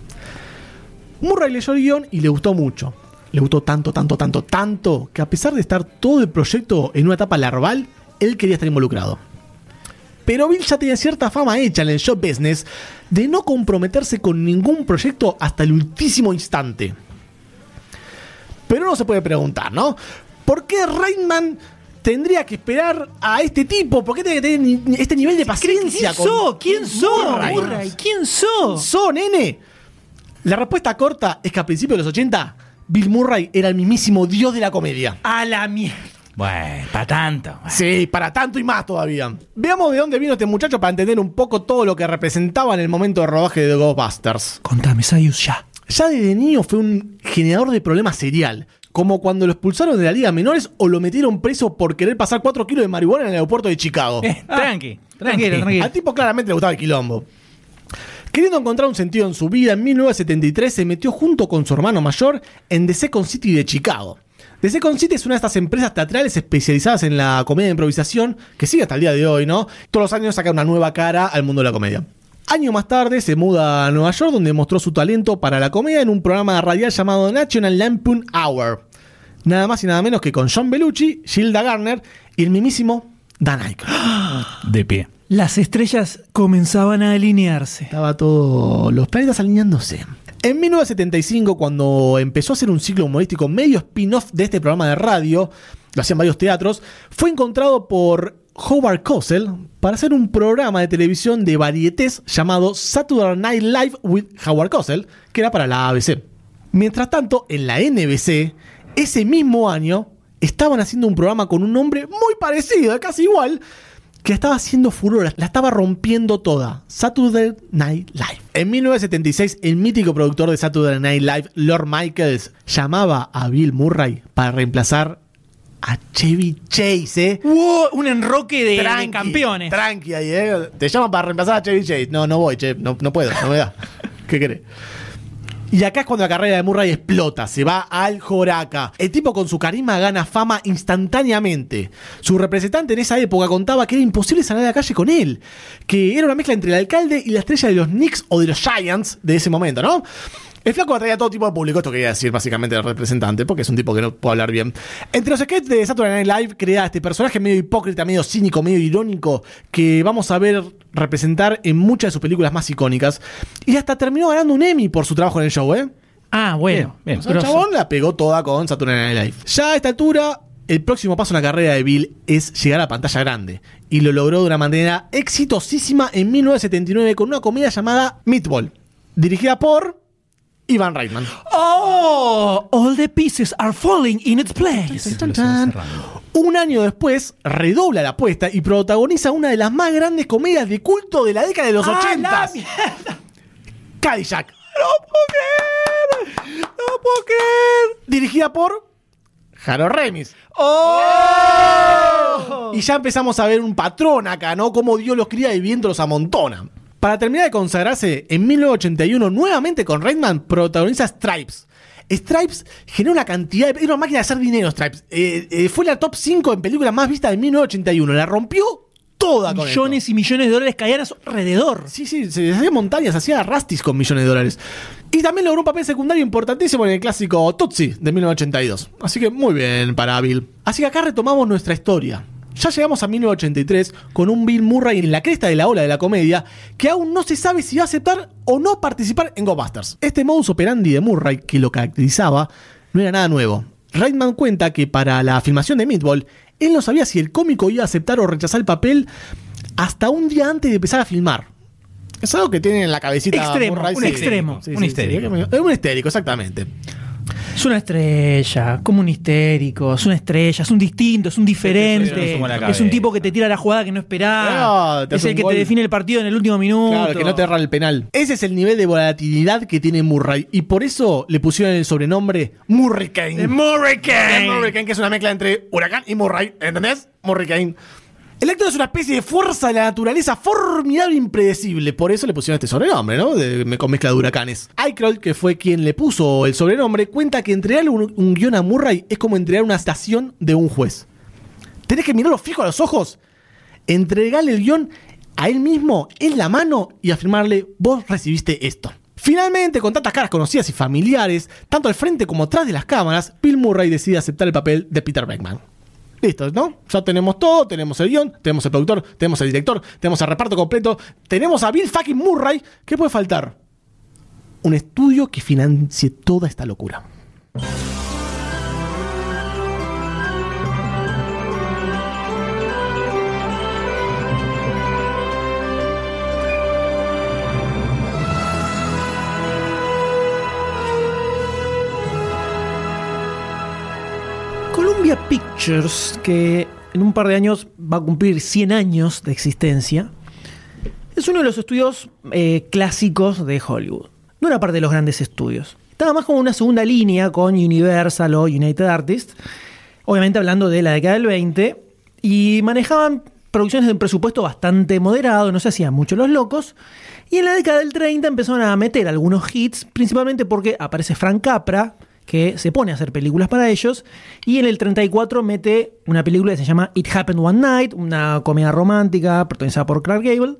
Murray leyó el guion y le gustó mucho. Le gustó tanto, tanto, tanto, tanto, que a pesar de estar todo el proyecto en una etapa larval, él quería estar involucrado. Pero Bill ya tenía cierta fama hecha en el show business de no comprometerse con ningún proyecto hasta el ultísimo instante. Pero uno se puede preguntar, ¿no? ¿Por qué Reitman tendría que esperar a este tipo? ¿Por qué tiene que tener este nivel de paciencia? ¿Quién sos? ¿Quién sos? ¿Quién sos? ¿Sos, nene? La respuesta corta es que a principios de los 80, Bill Murray era el mismísimo dios de la comedia. A la mierda. Bueno, para tanto. Sí, para tanto y más todavía. Veamos de dónde vino este muchacho para entender un poco todo lo que representaba en el momento de rodaje de The Ghostbusters. Contame, Sayus, ya. Ya desde niño fue un generador de problemas serial. Como cuando lo expulsaron de la Liga Menores o lo metieron preso por querer pasar 4 kilos de marihuana en el aeropuerto de Chicago. Eh, tranqui, tranqui. Tranquilo, tranquilo. Al tipo claramente le gustaba el quilombo. Queriendo encontrar un sentido en su vida, en 1973 se metió junto con su hermano mayor en The Second City de Chicago. The Second City es una de estas empresas teatrales especializadas en la comedia de improvisación que sigue hasta el día de hoy, ¿no? Todos los años saca una nueva cara al mundo de la comedia. Año más tarde se muda a Nueva York donde mostró su talento para la comedia en un programa radial llamado National Lampoon Hour. Nada más y nada menos que con John Belushi, Gilda Garner y el mismísimo Dan Aykroyd. De pie. Las estrellas comenzaban a alinearse. Estaba todo. los planetas alineándose. En 1975, cuando empezó a hacer un ciclo humorístico medio spin-off de este programa de radio, lo hacían varios teatros, fue encontrado por Howard Cosell para hacer un programa de televisión de varietés llamado Saturday Night Live with Howard Cosell, que era para la ABC. Mientras tanto, en la NBC, ese mismo año, estaban haciendo un programa con un nombre muy parecido, casi igual, que estaba haciendo furor, la estaba rompiendo toda. Saturday Night Live. En 1976, el mítico productor de Saturday Night Live, Lord Michaels, llamaba a Bill Murray para reemplazar a Chevy Chase, ¿eh? Hubo un enroque de, de Tranqui, campeones. Tranqui ahí, ¿eh? Te llaman para reemplazar a Chevy Chase. No, no voy, che. No, no puedo, no me da. ¿Qué querés? Y acá es cuando la carrera de Murray explota, se va al Joraca. El tipo con su carisma gana fama instantáneamente. Su representante en esa época contaba que era imposible salir a la calle con él, que era una mezcla entre el alcalde y la estrella de los Knicks o de los Giants de ese momento, ¿no? El flaco atraía a todo tipo de público, esto quería decir básicamente el representante, porque es un tipo que no puede hablar bien. Entre los sketches de Saturday Night Live crea este personaje medio hipócrita, medio cínico, medio irónico, que vamos a ver representar en muchas de sus películas más icónicas. Y hasta terminó ganando un Emmy por su trabajo en el show, ¿eh? Ah, bueno. Bien, O sea, el chabón la pegó toda con Saturday Night Live. Ya a esta altura, el próximo paso en la carrera de Bill es llegar a la pantalla grande. Y lo logró de una manera exitosísima en 1979 con una comedia llamada Meatball, dirigida por Ivan Reitman. Oh, all the pieces are falling in its place. Tan, tan. Un año después, redobla la apuesta y protagoniza una de las más grandes comedias de culto de la década de los Ah, 80. la mierda. Cadillac. ¡No puedo creer! ¡No puedo creer! Dirigida por Harold Remis. ¡Oh! Y ya empezamos a ver un patrón acá, ¿no? Cómo Dios los cría y viento los amontona. Para terminar de consagrarse, en 1981, nuevamente con Reitman, protagoniza Stripes. Stripes genera una cantidad de... Era una máquina de hacer dinero, Stripes. Eh, eh, fue la top 5 en películas más vistas de 1981. La rompió toda con esto. Millones y millones de dólares caían a su alrededor. Sí, sí, se hacía montañas, hacía rastis con millones de dólares. Y también logró un papel secundario importantísimo en el clásico Tootsie de 1982. Así que muy bien para Bill. Así que acá retomamos nuestra historia. Ya llegamos a 1983 con un Bill Murray en la cresta de la ola de la comedia que aún no se sabe si va a aceptar o no participar en Ghostbusters. Este modus operandi de Murray que lo caracterizaba no era nada nuevo. Reitman cuenta que para la filmación de Meatball, él no sabía si el cómico iba a aceptar o rechazar el papel hasta un día antes de empezar a filmar. Es algo que tiene en la cabecita. Extremo, Murray, un sí. extremo, un histérico. Es un histérico, exactamente. Es una estrella, como un histérico, es una estrella, es un distinto, es un diferente, es un tipo que te tira la jugada que no esperaba, No, es el que gol. te define el partido en el último minuto. Claro, que no te erra el penal. Ese es el nivel de volatilidad que tiene Murray. Y por eso le pusieron el sobrenombre Murricane. Murricane. Murricane, que es una mezcla entre huracán y Murray. ¿Entendés? Murricane. El actor es una especie de fuerza de la naturaleza formidable e impredecible. Por eso le pusieron este sobrenombre, ¿no? De- con mezcla de huracanes. Aykroyd, que fue quien le puso el sobrenombre, cuenta que entregarle un, un guion a Murray es como entregar una estación de un juez. Tenés que mirarlo fijo a los ojos, entregarle el guion a él mismo en la mano y afirmarle, vos recibiste esto. Finalmente, con tantas caras conocidas y familiares, tanto al frente como atrás de las cámaras, Bill Murray decide aceptar el papel de Peter Beckman. Listo, ¿no? Ya tenemos todo, tenemos el guion, tenemos el productor, tenemos el director, tenemos el reparto completo, tenemos a Bill fucking Murray. ¿Qué puede faltar? Un estudio que financie toda esta locura. Columbia Pictures, que en un par de años va a cumplir 100 años de existencia, es uno de los estudios eh, clásicos de Hollywood. No era parte de los grandes estudios. Estaba más como una segunda línea con Universal o United Artists, obviamente hablando de la década del 20, y manejaban producciones de un presupuesto bastante moderado, no se hacían mucho los locos, y en la década del 30 empezaron a meter algunos hits, principalmente porque aparece Frank Capra, que se pone a hacer películas para ellos, y en el 34 mete una película que se llama It Happened One Night, una comedia romántica protagonizada por Clark Gable,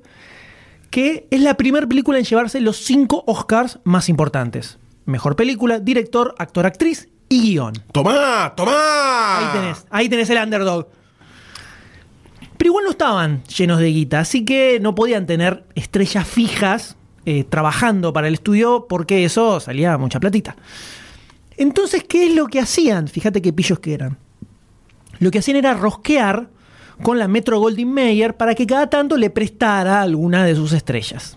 que es la primera película en llevarse los cinco Oscars más importantes. Mejor película, director, actor, actriz y guion. ¡Tomá! ¡Tomá! Ahí tenés, ahí tenés el underdog. Pero igual no estaban llenos de guita, así que no podían tener estrellas fijas eh, trabajando para el estudio porque eso salía mucha platita. Entonces, ¿qué es lo que hacían? Fíjate qué pillos que eran. Lo que hacían era rosquear con la Metro Goldwyn Mayer para que cada tanto le prestara alguna de sus estrellas.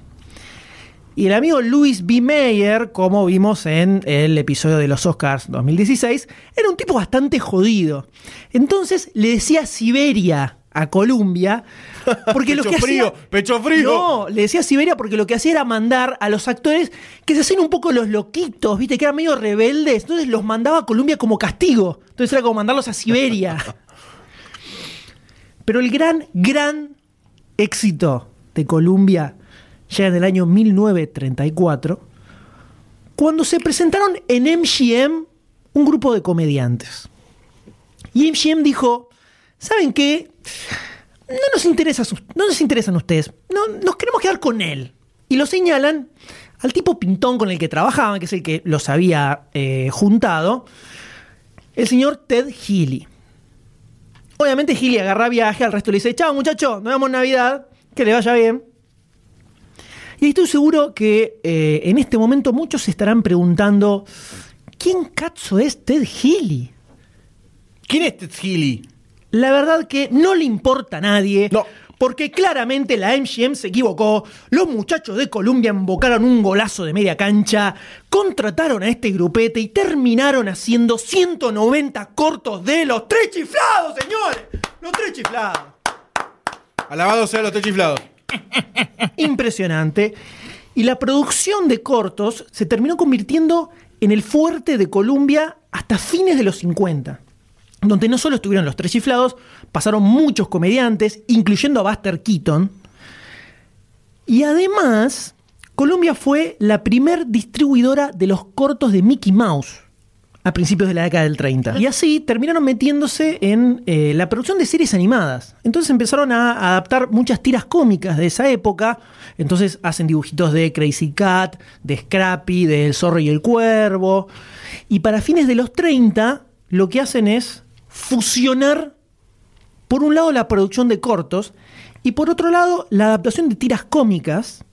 Y el amigo Louis B. Mayer, como vimos en el episodio de los Oscars 2016, era un tipo bastante jodido. Entonces le decía Siberia a Columbia, porque lo Pecho que frío, hacía... pecho frío. No, le decía Siberia porque lo que hacía era mandar a los actores que se hacían un poco los loquitos, viste, que eran medio rebeldes, entonces los mandaba a Columbia como castigo. Entonces era como mandarlos a Siberia. Pero el gran, gran éxito de Columbia llega en el año 1934, cuando se presentaron en MGM un grupo de comediantes. Y MGM dijo, ¿saben qué? No nos, interesa no nos interesan ustedes, no, nos queremos quedar con él. Y lo señalan al tipo pintón con el que trabajaban, que es el que los había eh, juntado, el señor Ted Healy. Obviamente Healy agarra viaje, al resto le dice, chao muchacho, nos vemos en Navidad, que le vaya bien. Y estoy seguro que eh, en este momento muchos se estarán preguntando, ¿quién cazzo es Ted Healy? ¿Quién es Ted Healy? La verdad que no le importa a nadie. No. Porque claramente la MGM se equivocó. Los muchachos de Columbia embocaron un golazo de media cancha, contrataron a este grupete y terminaron haciendo 190 cortos de los tres chiflados, señores. Los tres chiflados. Alabado sea los tres chiflados. Impresionante. Y la producción de cortos se terminó convirtiendo en el fuerte de Columbia hasta fines de los 50. Donde no solo estuvieron los tres chiflados, pasaron muchos comediantes, incluyendo a Buster Keaton. Y además, Columbia fue la primer distribuidora de los cortos de Mickey Mouse a principios de la década del 30. Y así terminaron metiéndose en eh, la producción de series animadas. Entonces empezaron a adaptar muchas tiras cómicas de esa época. Entonces hacen dibujitos de Crazy Cat, de Scrappy, de El Zorro y el Cuervo. Y para fines de los 30, lo que hacen es fusionar, por un lado, la producción de cortos y por otro lado, la adaptación de tiras cómicas.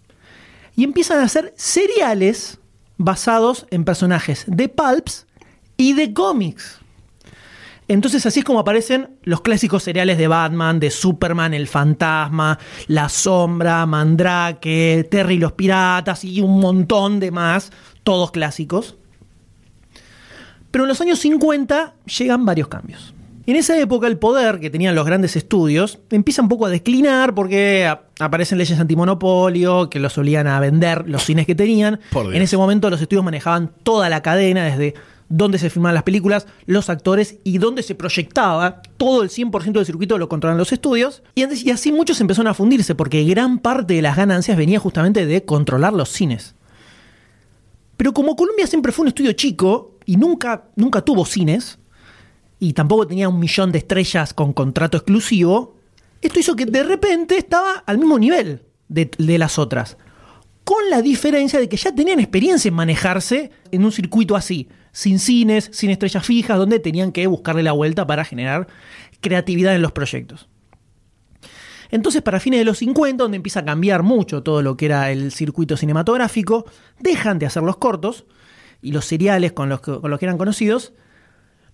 Y empiezan a hacer seriales basados en personajes de pulps y de cómics. Entonces así es como aparecen los clásicos seriales de Batman, de Superman, el fantasma, la sombra, Mandrake, Terry y los piratas y un montón de más, todos clásicos. Pero en los años 50 llegan varios cambios. En esa época el poder que tenían los grandes estudios empieza un poco a declinar porque aparecen leyes antimonopolio que los obligan a vender los cines que tenían. En ese momento los estudios manejaban toda la cadena, desde dónde se filmaban las películas, los actores y dónde se proyectaba. Todo el 100% del circuito lo controlaban los estudios. Y, antes- y así muchos empezaron a fundirse porque gran parte de las ganancias venía justamente de controlar los cines. Pero como Columbia siempre fue un estudio chico y nunca, nunca tuvo cines, y tampoco tenía un millón de estrellas con contrato exclusivo, esto hizo que de repente estaba al mismo nivel de, las otras. Con la diferencia de que ya tenían experiencia en manejarse en un circuito así, sin cines, sin estrellas fijas, donde tenían que buscarle la vuelta para generar creatividad en los proyectos. Entonces, para fines de los 50, donde empieza a cambiar mucho todo lo que era el circuito cinematográfico, dejan de hacer los cortos y los seriales con los que, con los que eran conocidos,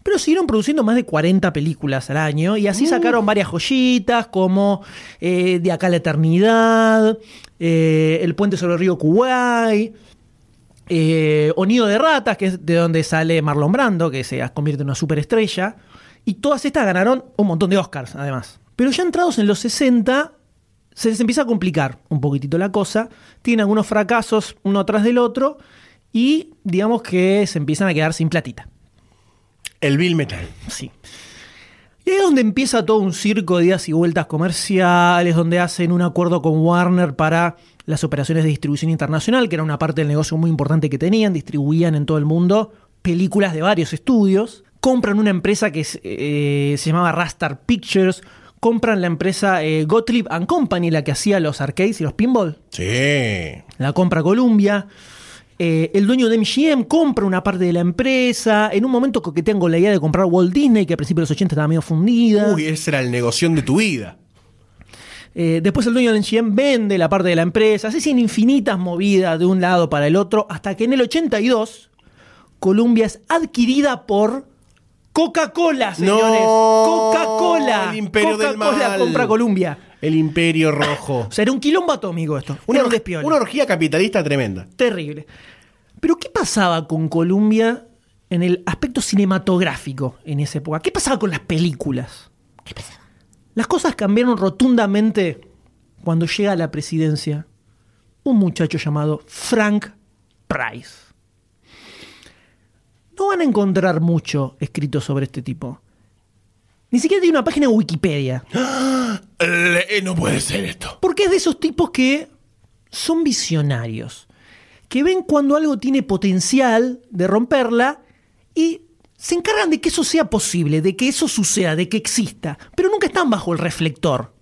pero siguieron produciendo más de 40 películas al año y así sacaron varias joyitas como eh, De acá a la eternidad, eh, El puente sobre el río Kuwait, eh, O Nido de ratas, que es de donde sale Marlon Brando, que se convierte en una superestrella. Y todas estas ganaron un montón de Oscars, además. Pero ya entrados en los 60, se les empieza a complicar un poquitito la cosa. Tienen algunos fracasos uno tras del otro y digamos que se empiezan a quedar sin platita. El Bill Metal. Sí. Y ahí es donde empieza todo un circo de idas y vueltas comerciales, donde hacen un acuerdo con Warner para las operaciones de distribución internacional, que era una parte del negocio muy importante que tenían, distribuían en todo el mundo películas de varios estudios, compran una empresa que eh, se llamaba Rastar Pictures, compran la empresa eh, Gottlieb and Company, la que hacía los arcades y los pinball, Sí. la compra Columbia. Eh, el dueño de MGM compra una parte de la empresa. En un momento coquetean con la idea de comprar Walt Disney, que a principios de los 80 estaba medio fundida. Uy, ese era el negocio de tu vida. Eh, después el dueño del MGM vende la parte de la empresa, así sin infinitas movidas de un lado para el otro, hasta que en el 82 Columbia es adquirida por Coca-Cola, señores. No, Coca-Cola. el imperio del Coca-Cola mal. compra Columbia. El imperio rojo. O sea, era un quilombo atómico esto. Una, un or- despiole. una orgía capitalista tremenda. Terrible. Pero ¿qué pasaba con Columbia en el aspecto cinematográfico en esa época? ¿Qué pasaba con las películas? ¿Qué pasaba? Las cosas cambiaron rotundamente cuando llega a la presidencia un muchacho llamado Frank Price. No van a encontrar mucho escrito sobre este tipo. Ni siquiera tiene una página de Wikipedia. Le- no puede ser esto. Porque es de esos tipos que son visionarios, que ven cuando algo tiene potencial de romperla y se encargan de que eso sea posible, de que eso suceda, de que exista, pero nunca están bajo el reflector.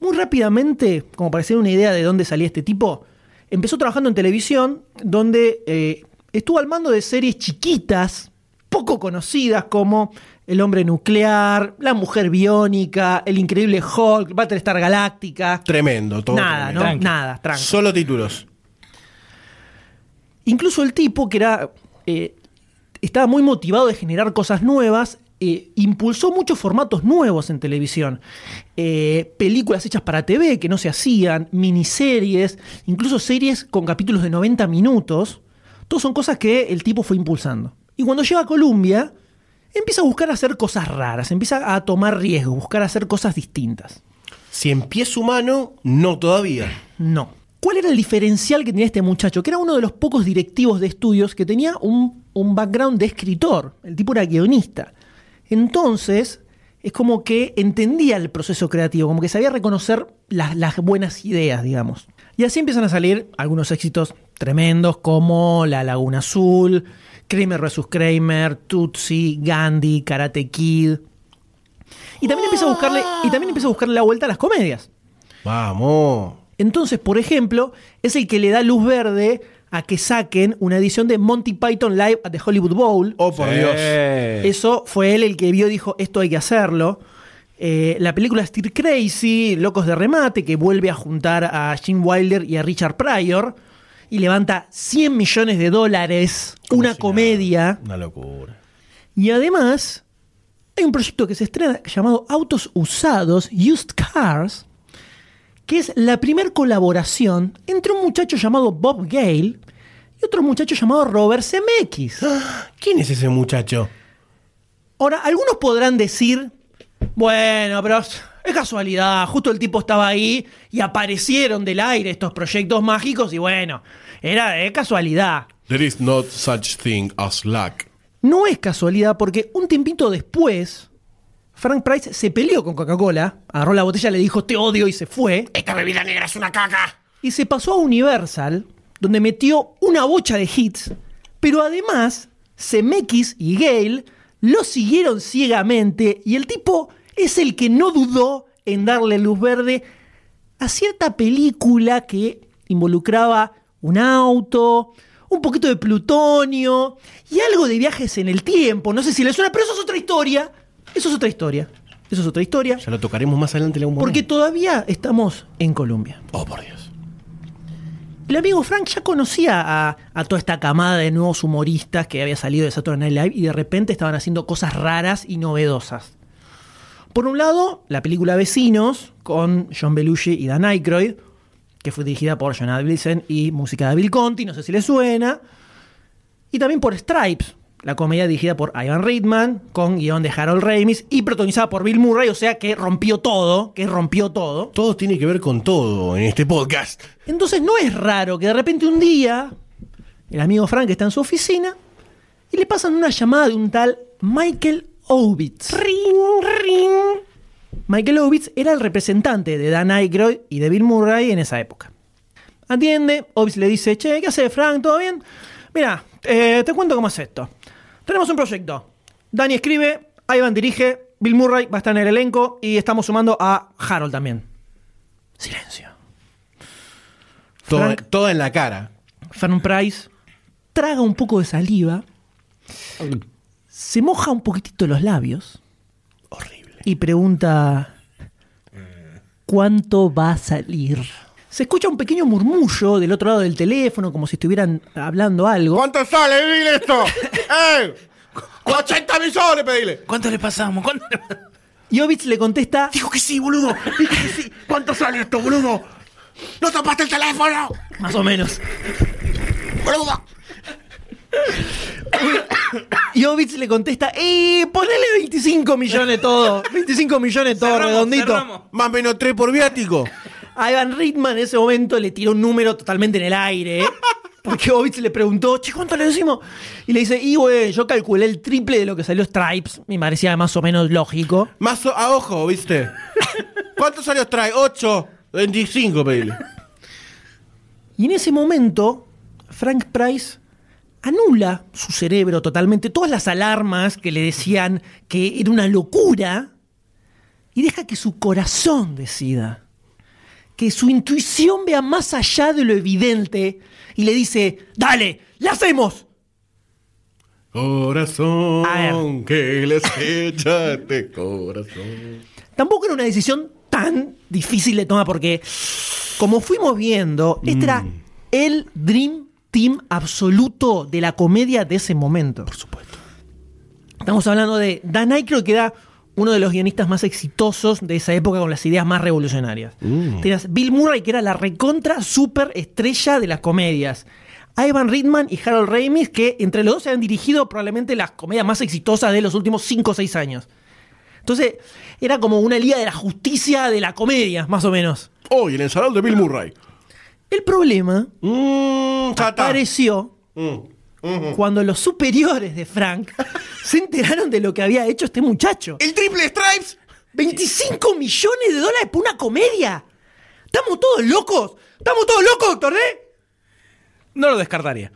Muy rápidamente, como para hacer una idea de dónde salía este tipo, empezó trabajando en televisión, donde eh, estuvo al mando de series chiquitas, poco conocidas como El hombre nuclear, La mujer biónica, El increíble Hulk, Battlestar Galáctica. Tremendo, todo. Nada, tremendo. ¿no? Tranqui. Nada, tranqui. Solo títulos. Incluso el tipo, que era. eh, estaba muy motivado de generar cosas nuevas, eh, impulsó muchos formatos nuevos en televisión. Eh, películas hechas para TV que no se hacían, miniseries, incluso series con capítulos de 90 minutos. Todos son cosas que el tipo fue impulsando. Y cuando llega a Columbia, empieza a buscar hacer cosas raras, empieza a tomar riesgos, buscar hacer cosas distintas. Si en pie es humano, no todavía. No. ¿Cuál era el diferencial que tenía este muchacho? Que era uno de los pocos directivos de estudios que tenía un, un background de escritor. El tipo era guionista. Entonces, es como que entendía el proceso creativo, como que sabía reconocer las, las buenas ideas, digamos. Y así empiezan a salir algunos éxitos tremendos como La Laguna Azul, Kramer vs. Kramer, Tootsie, Gandhi, Karate Kid. Y también empieza a buscarle, y también empieza a buscarle la vuelta a las comedias. Vamos. Entonces, por ejemplo, es el que le da luz verde a que saquen una edición de Monty Python Live at the Hollywood Bowl. Oh, por Dios. Eso fue él el que vio y dijo, esto hay que hacerlo. Eh, la película Stir Crazy, Locos de Remate, que vuelve a juntar a Jim Wilder y a Richard Pryor y levanta 100 millones de dólares, Como una si comedia. nada. Una locura. Y además, hay un proyecto que se estrena llamado Autos Usados, Used Cars, que es la primera colaboración entre un muchacho llamado Bob Gale y otro muchacho llamado Robert Zemeckis. ¿Quién es ese muchacho? Ahora, algunos podrán decir, bueno, pero es casualidad, justo el tipo estaba ahí y aparecieron del aire estos proyectos mágicos y bueno, era de casualidad. There is not such thing as luck. No es casualidad porque un tiempito después, Frank Price se peleó con Coca-Cola, agarró la botella, le dijo te odio y se fue. Esta bebida negra es una caca. Y se pasó a Universal, donde metió una bocha de hits, pero además Zemeckis y Gale lo siguieron ciegamente y el tipo es el que no dudó en darle luz verde a cierta película que involucraba un auto, un poquito de plutonio y algo de viajes en el tiempo. No sé si le suena, pero eso es otra historia. Eso es otra historia. Eso es otra historia. Ya lo tocaremos más adelante en algún Porque momento. todavía estamos en Colombia. Oh, por Dios. El amigo Frank ya conocía a, a toda esta camada de nuevos humoristas que había salido de Saturday Night Live y de repente estaban haciendo cosas raras y novedosas. Por un lado, la película Vecinos con John Belushi y Dan Aykroyd, que fue dirigida por John Avildsen y música de Bill Conti, no sé si le suena. Y también por Stripes, la comedia dirigida por Ivan Reitman, con guion de Harold Ramis y protagonizada por Bill Murray, o sea que rompió todo, que rompió todo. Todo tiene que ver con todo en este podcast. Entonces no es raro que de repente un día el amigo Frank está en su oficina y le pasan una llamada de un tal Michael Ovitz. Ring, ring. Michael Ovitz era el representante de Dan Aykroyd y de Bill Murray en esa época. Atiende, Ovitz le dice, che, ¿qué hace Frank? ¿Todo bien? Mira, eh, te cuento cómo es esto. Tenemos un proyecto. Danny escribe, Ivan dirige, Bill Murray va a estar en el elenco y estamos sumando a Harold también. Silencio. Todo, Frank- todo en la cara. Fern Price traga un poco de saliva, se moja un poquitito los labios Horrible. y pregunta: ¿Cuánto va a salir? Se escucha un pequeño murmullo del otro lado del teléfono, como si estuvieran hablando algo. ¿Cuánto sale, dile esto? ¡Eh! ¡80 millones, pedile! ¿Cuánto le pasamos? ¿Cuánto le pasamos? Jovich le contesta, Dijo que sí, boludo. Dijo que sí. ¿Cuánto sale esto, boludo? ¡No tapaste el teléfono! más o menos. ¡Boludo! Jovich le contesta, ¡eh! Ponele 25 millones todo. 25 millones todo Cerramos, redondito. cerramos. Más menos 3 por viático. A Ivan Reitman en ese momento le tiró un número totalmente en el aire. ¿eh? Porque Ovitz le preguntó, che, ¿cuánto le decimos? Y le dice, y güey, yo calculé el triple de lo que salió Stripes. Me parecía más o menos lógico. Más o- a ojo, ¿viste? ¿Cuántos años trae? 8. 25, pedile. Y en ese momento, Frank Price anula su cerebro totalmente, todas las alarmas que le decían que era una locura, y deja que su corazón decida, que su intuición vea más allá de lo evidente, y le dice, dale, la hacemos. Corazón, que les echaste corazón. Tampoco era una decisión tan difícil de tomar porque, como fuimos viendo, este era el Dream Team absoluto de la comedia de ese momento. Por supuesto. Estamos hablando de Dan Aykroyd, que era uno de los guionistas más exitosos de esa época con las ideas más revolucionarias. Tenías Bill Murray, que era la recontra super estrella de las comedias. Ivan Reitman y Harold Ramis, que entre los dos se han dirigido probablemente las comedias más exitosas de los últimos 5 o 6 años. Entonces, era como una liga de la justicia de la comedia, más o menos. Hoy en el salón de Bill Murray. El problema chata. apareció Mm. cuando los superiores de Frank se enteraron de lo que había hecho este muchacho. ¿El triple stripes? 25 millones de dólares por una comedia. ¿Estamos todos locos? ¿Estamos todos locos, doctor D? No lo descartaría.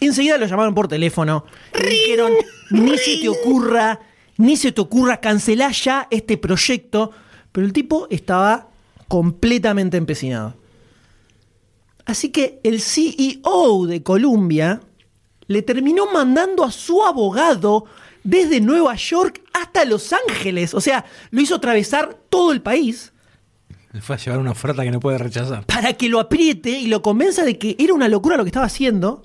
Enseguida lo llamaron por teléfono. Le dijeron, ni se te ocurra, ni se te ocurra cancelar ya este proyecto. Pero el tipo estaba completamente empecinado. Así que el CEO de Columbia le terminó mandando a su abogado desde Nueva York hasta Los Ángeles. O sea, lo hizo atravesar todo el país Le fue a llevar una oferta que no puede rechazar. para que lo apriete y lo convenza de que era una locura lo que estaba haciendo.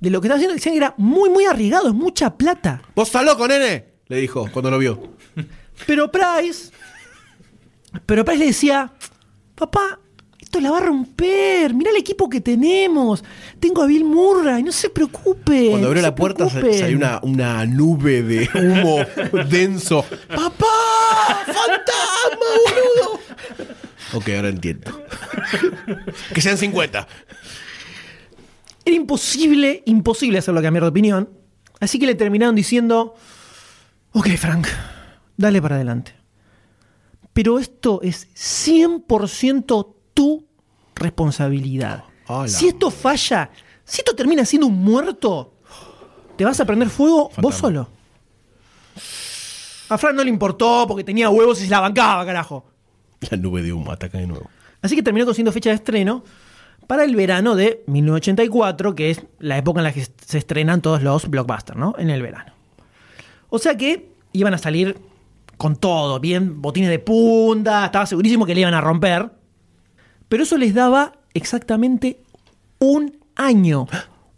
De lo que estaba haciendo, decían que era muy, muy arriesgado, es mucha plata. ¿Vos estás loco, nene? Le dijo cuando lo vio. Pero Price. Pero Price le decía: Papá, esto la va a romper. Mirá el equipo que tenemos. Tengo a Bill Murray, no se preocupe. Cuando abrió no la puerta sa- preocupen". salió una, una nube de humo denso. ¡Papá! ¡Fantasma, boludo! Ok, ahora entiendo. que sean 50. Era imposible, imposible hacerlo cambiar de opinión. Así que le terminaron diciendo: Ok, Frank, dale para adelante. Pero esto es 100% tu responsabilidad. Hola. Si esto falla, si esto termina siendo un muerto, te vas a prender fuego vos solo. A Frank no le importó porque tenía huevos y se la bancaba, carajo. La nube de humo ataca de nuevo. Así que terminó consiguiendo fecha de estreno para el verano de 1984, que es la época en la que se estrenan todos los blockbusters, ¿no? En el verano. O sea que iban a salir con todo, bien, botines de punta, estaba segurísimo que le iban a romper. Pero eso les daba exactamente un año.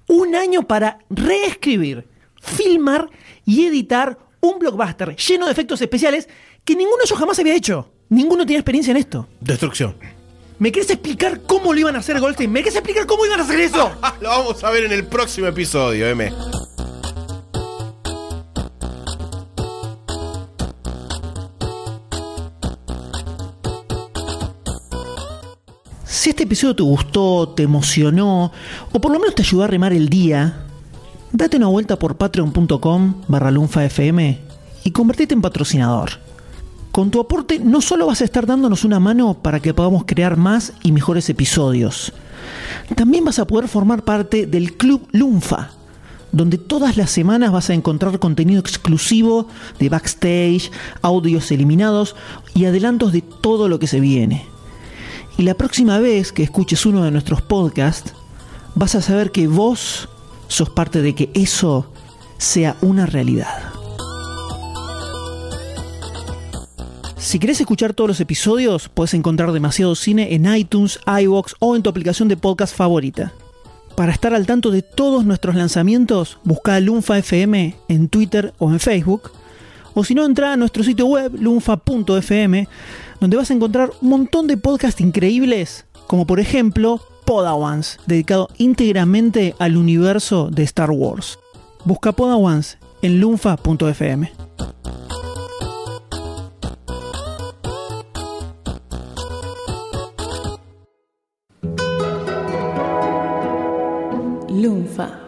Un año para reescribir, filmar y editar un blockbuster lleno de efectos especiales que ninguno de ellos jamás había hecho. Ninguno tenía experiencia en esto. Destrucción. ¿Me querés explicar cómo lo iban a hacer, Goldstein? ¿Me querés explicar cómo iban a hacer eso? Lo vamos a ver en el próximo episodio, M. Si este episodio te gustó, te emocionó, o por lo menos te ayudó a remar el día, date una vuelta por patreon.com barra lunfafm y convertite en patrocinador. Con tu aporte no solo vas a estar dándonos una mano para que podamos crear más y mejores episodios, también vas a poder formar parte del Club Lunfa, donde todas las semanas vas a encontrar contenido exclusivo de backstage, audios eliminados y adelantos de todo lo que se viene. Y la próxima vez que escuches uno de nuestros podcasts, vas a saber que vos sos parte de que eso sea una realidad. Si querés escuchar todos los episodios, puedes encontrar demasiado cine en iTunes, iBox o en tu aplicación de podcast favorita. Para estar al tanto de todos nuestros lanzamientos, busca Lunfa FM en Twitter o en Facebook. O si no, entra a nuestro sitio web lunfa.fm, donde vas a encontrar un montón de podcasts increíbles, como por ejemplo Podawans, dedicado íntegramente al universo de Star Wars. Busca Podawans en lunfa.fm. Lunfa.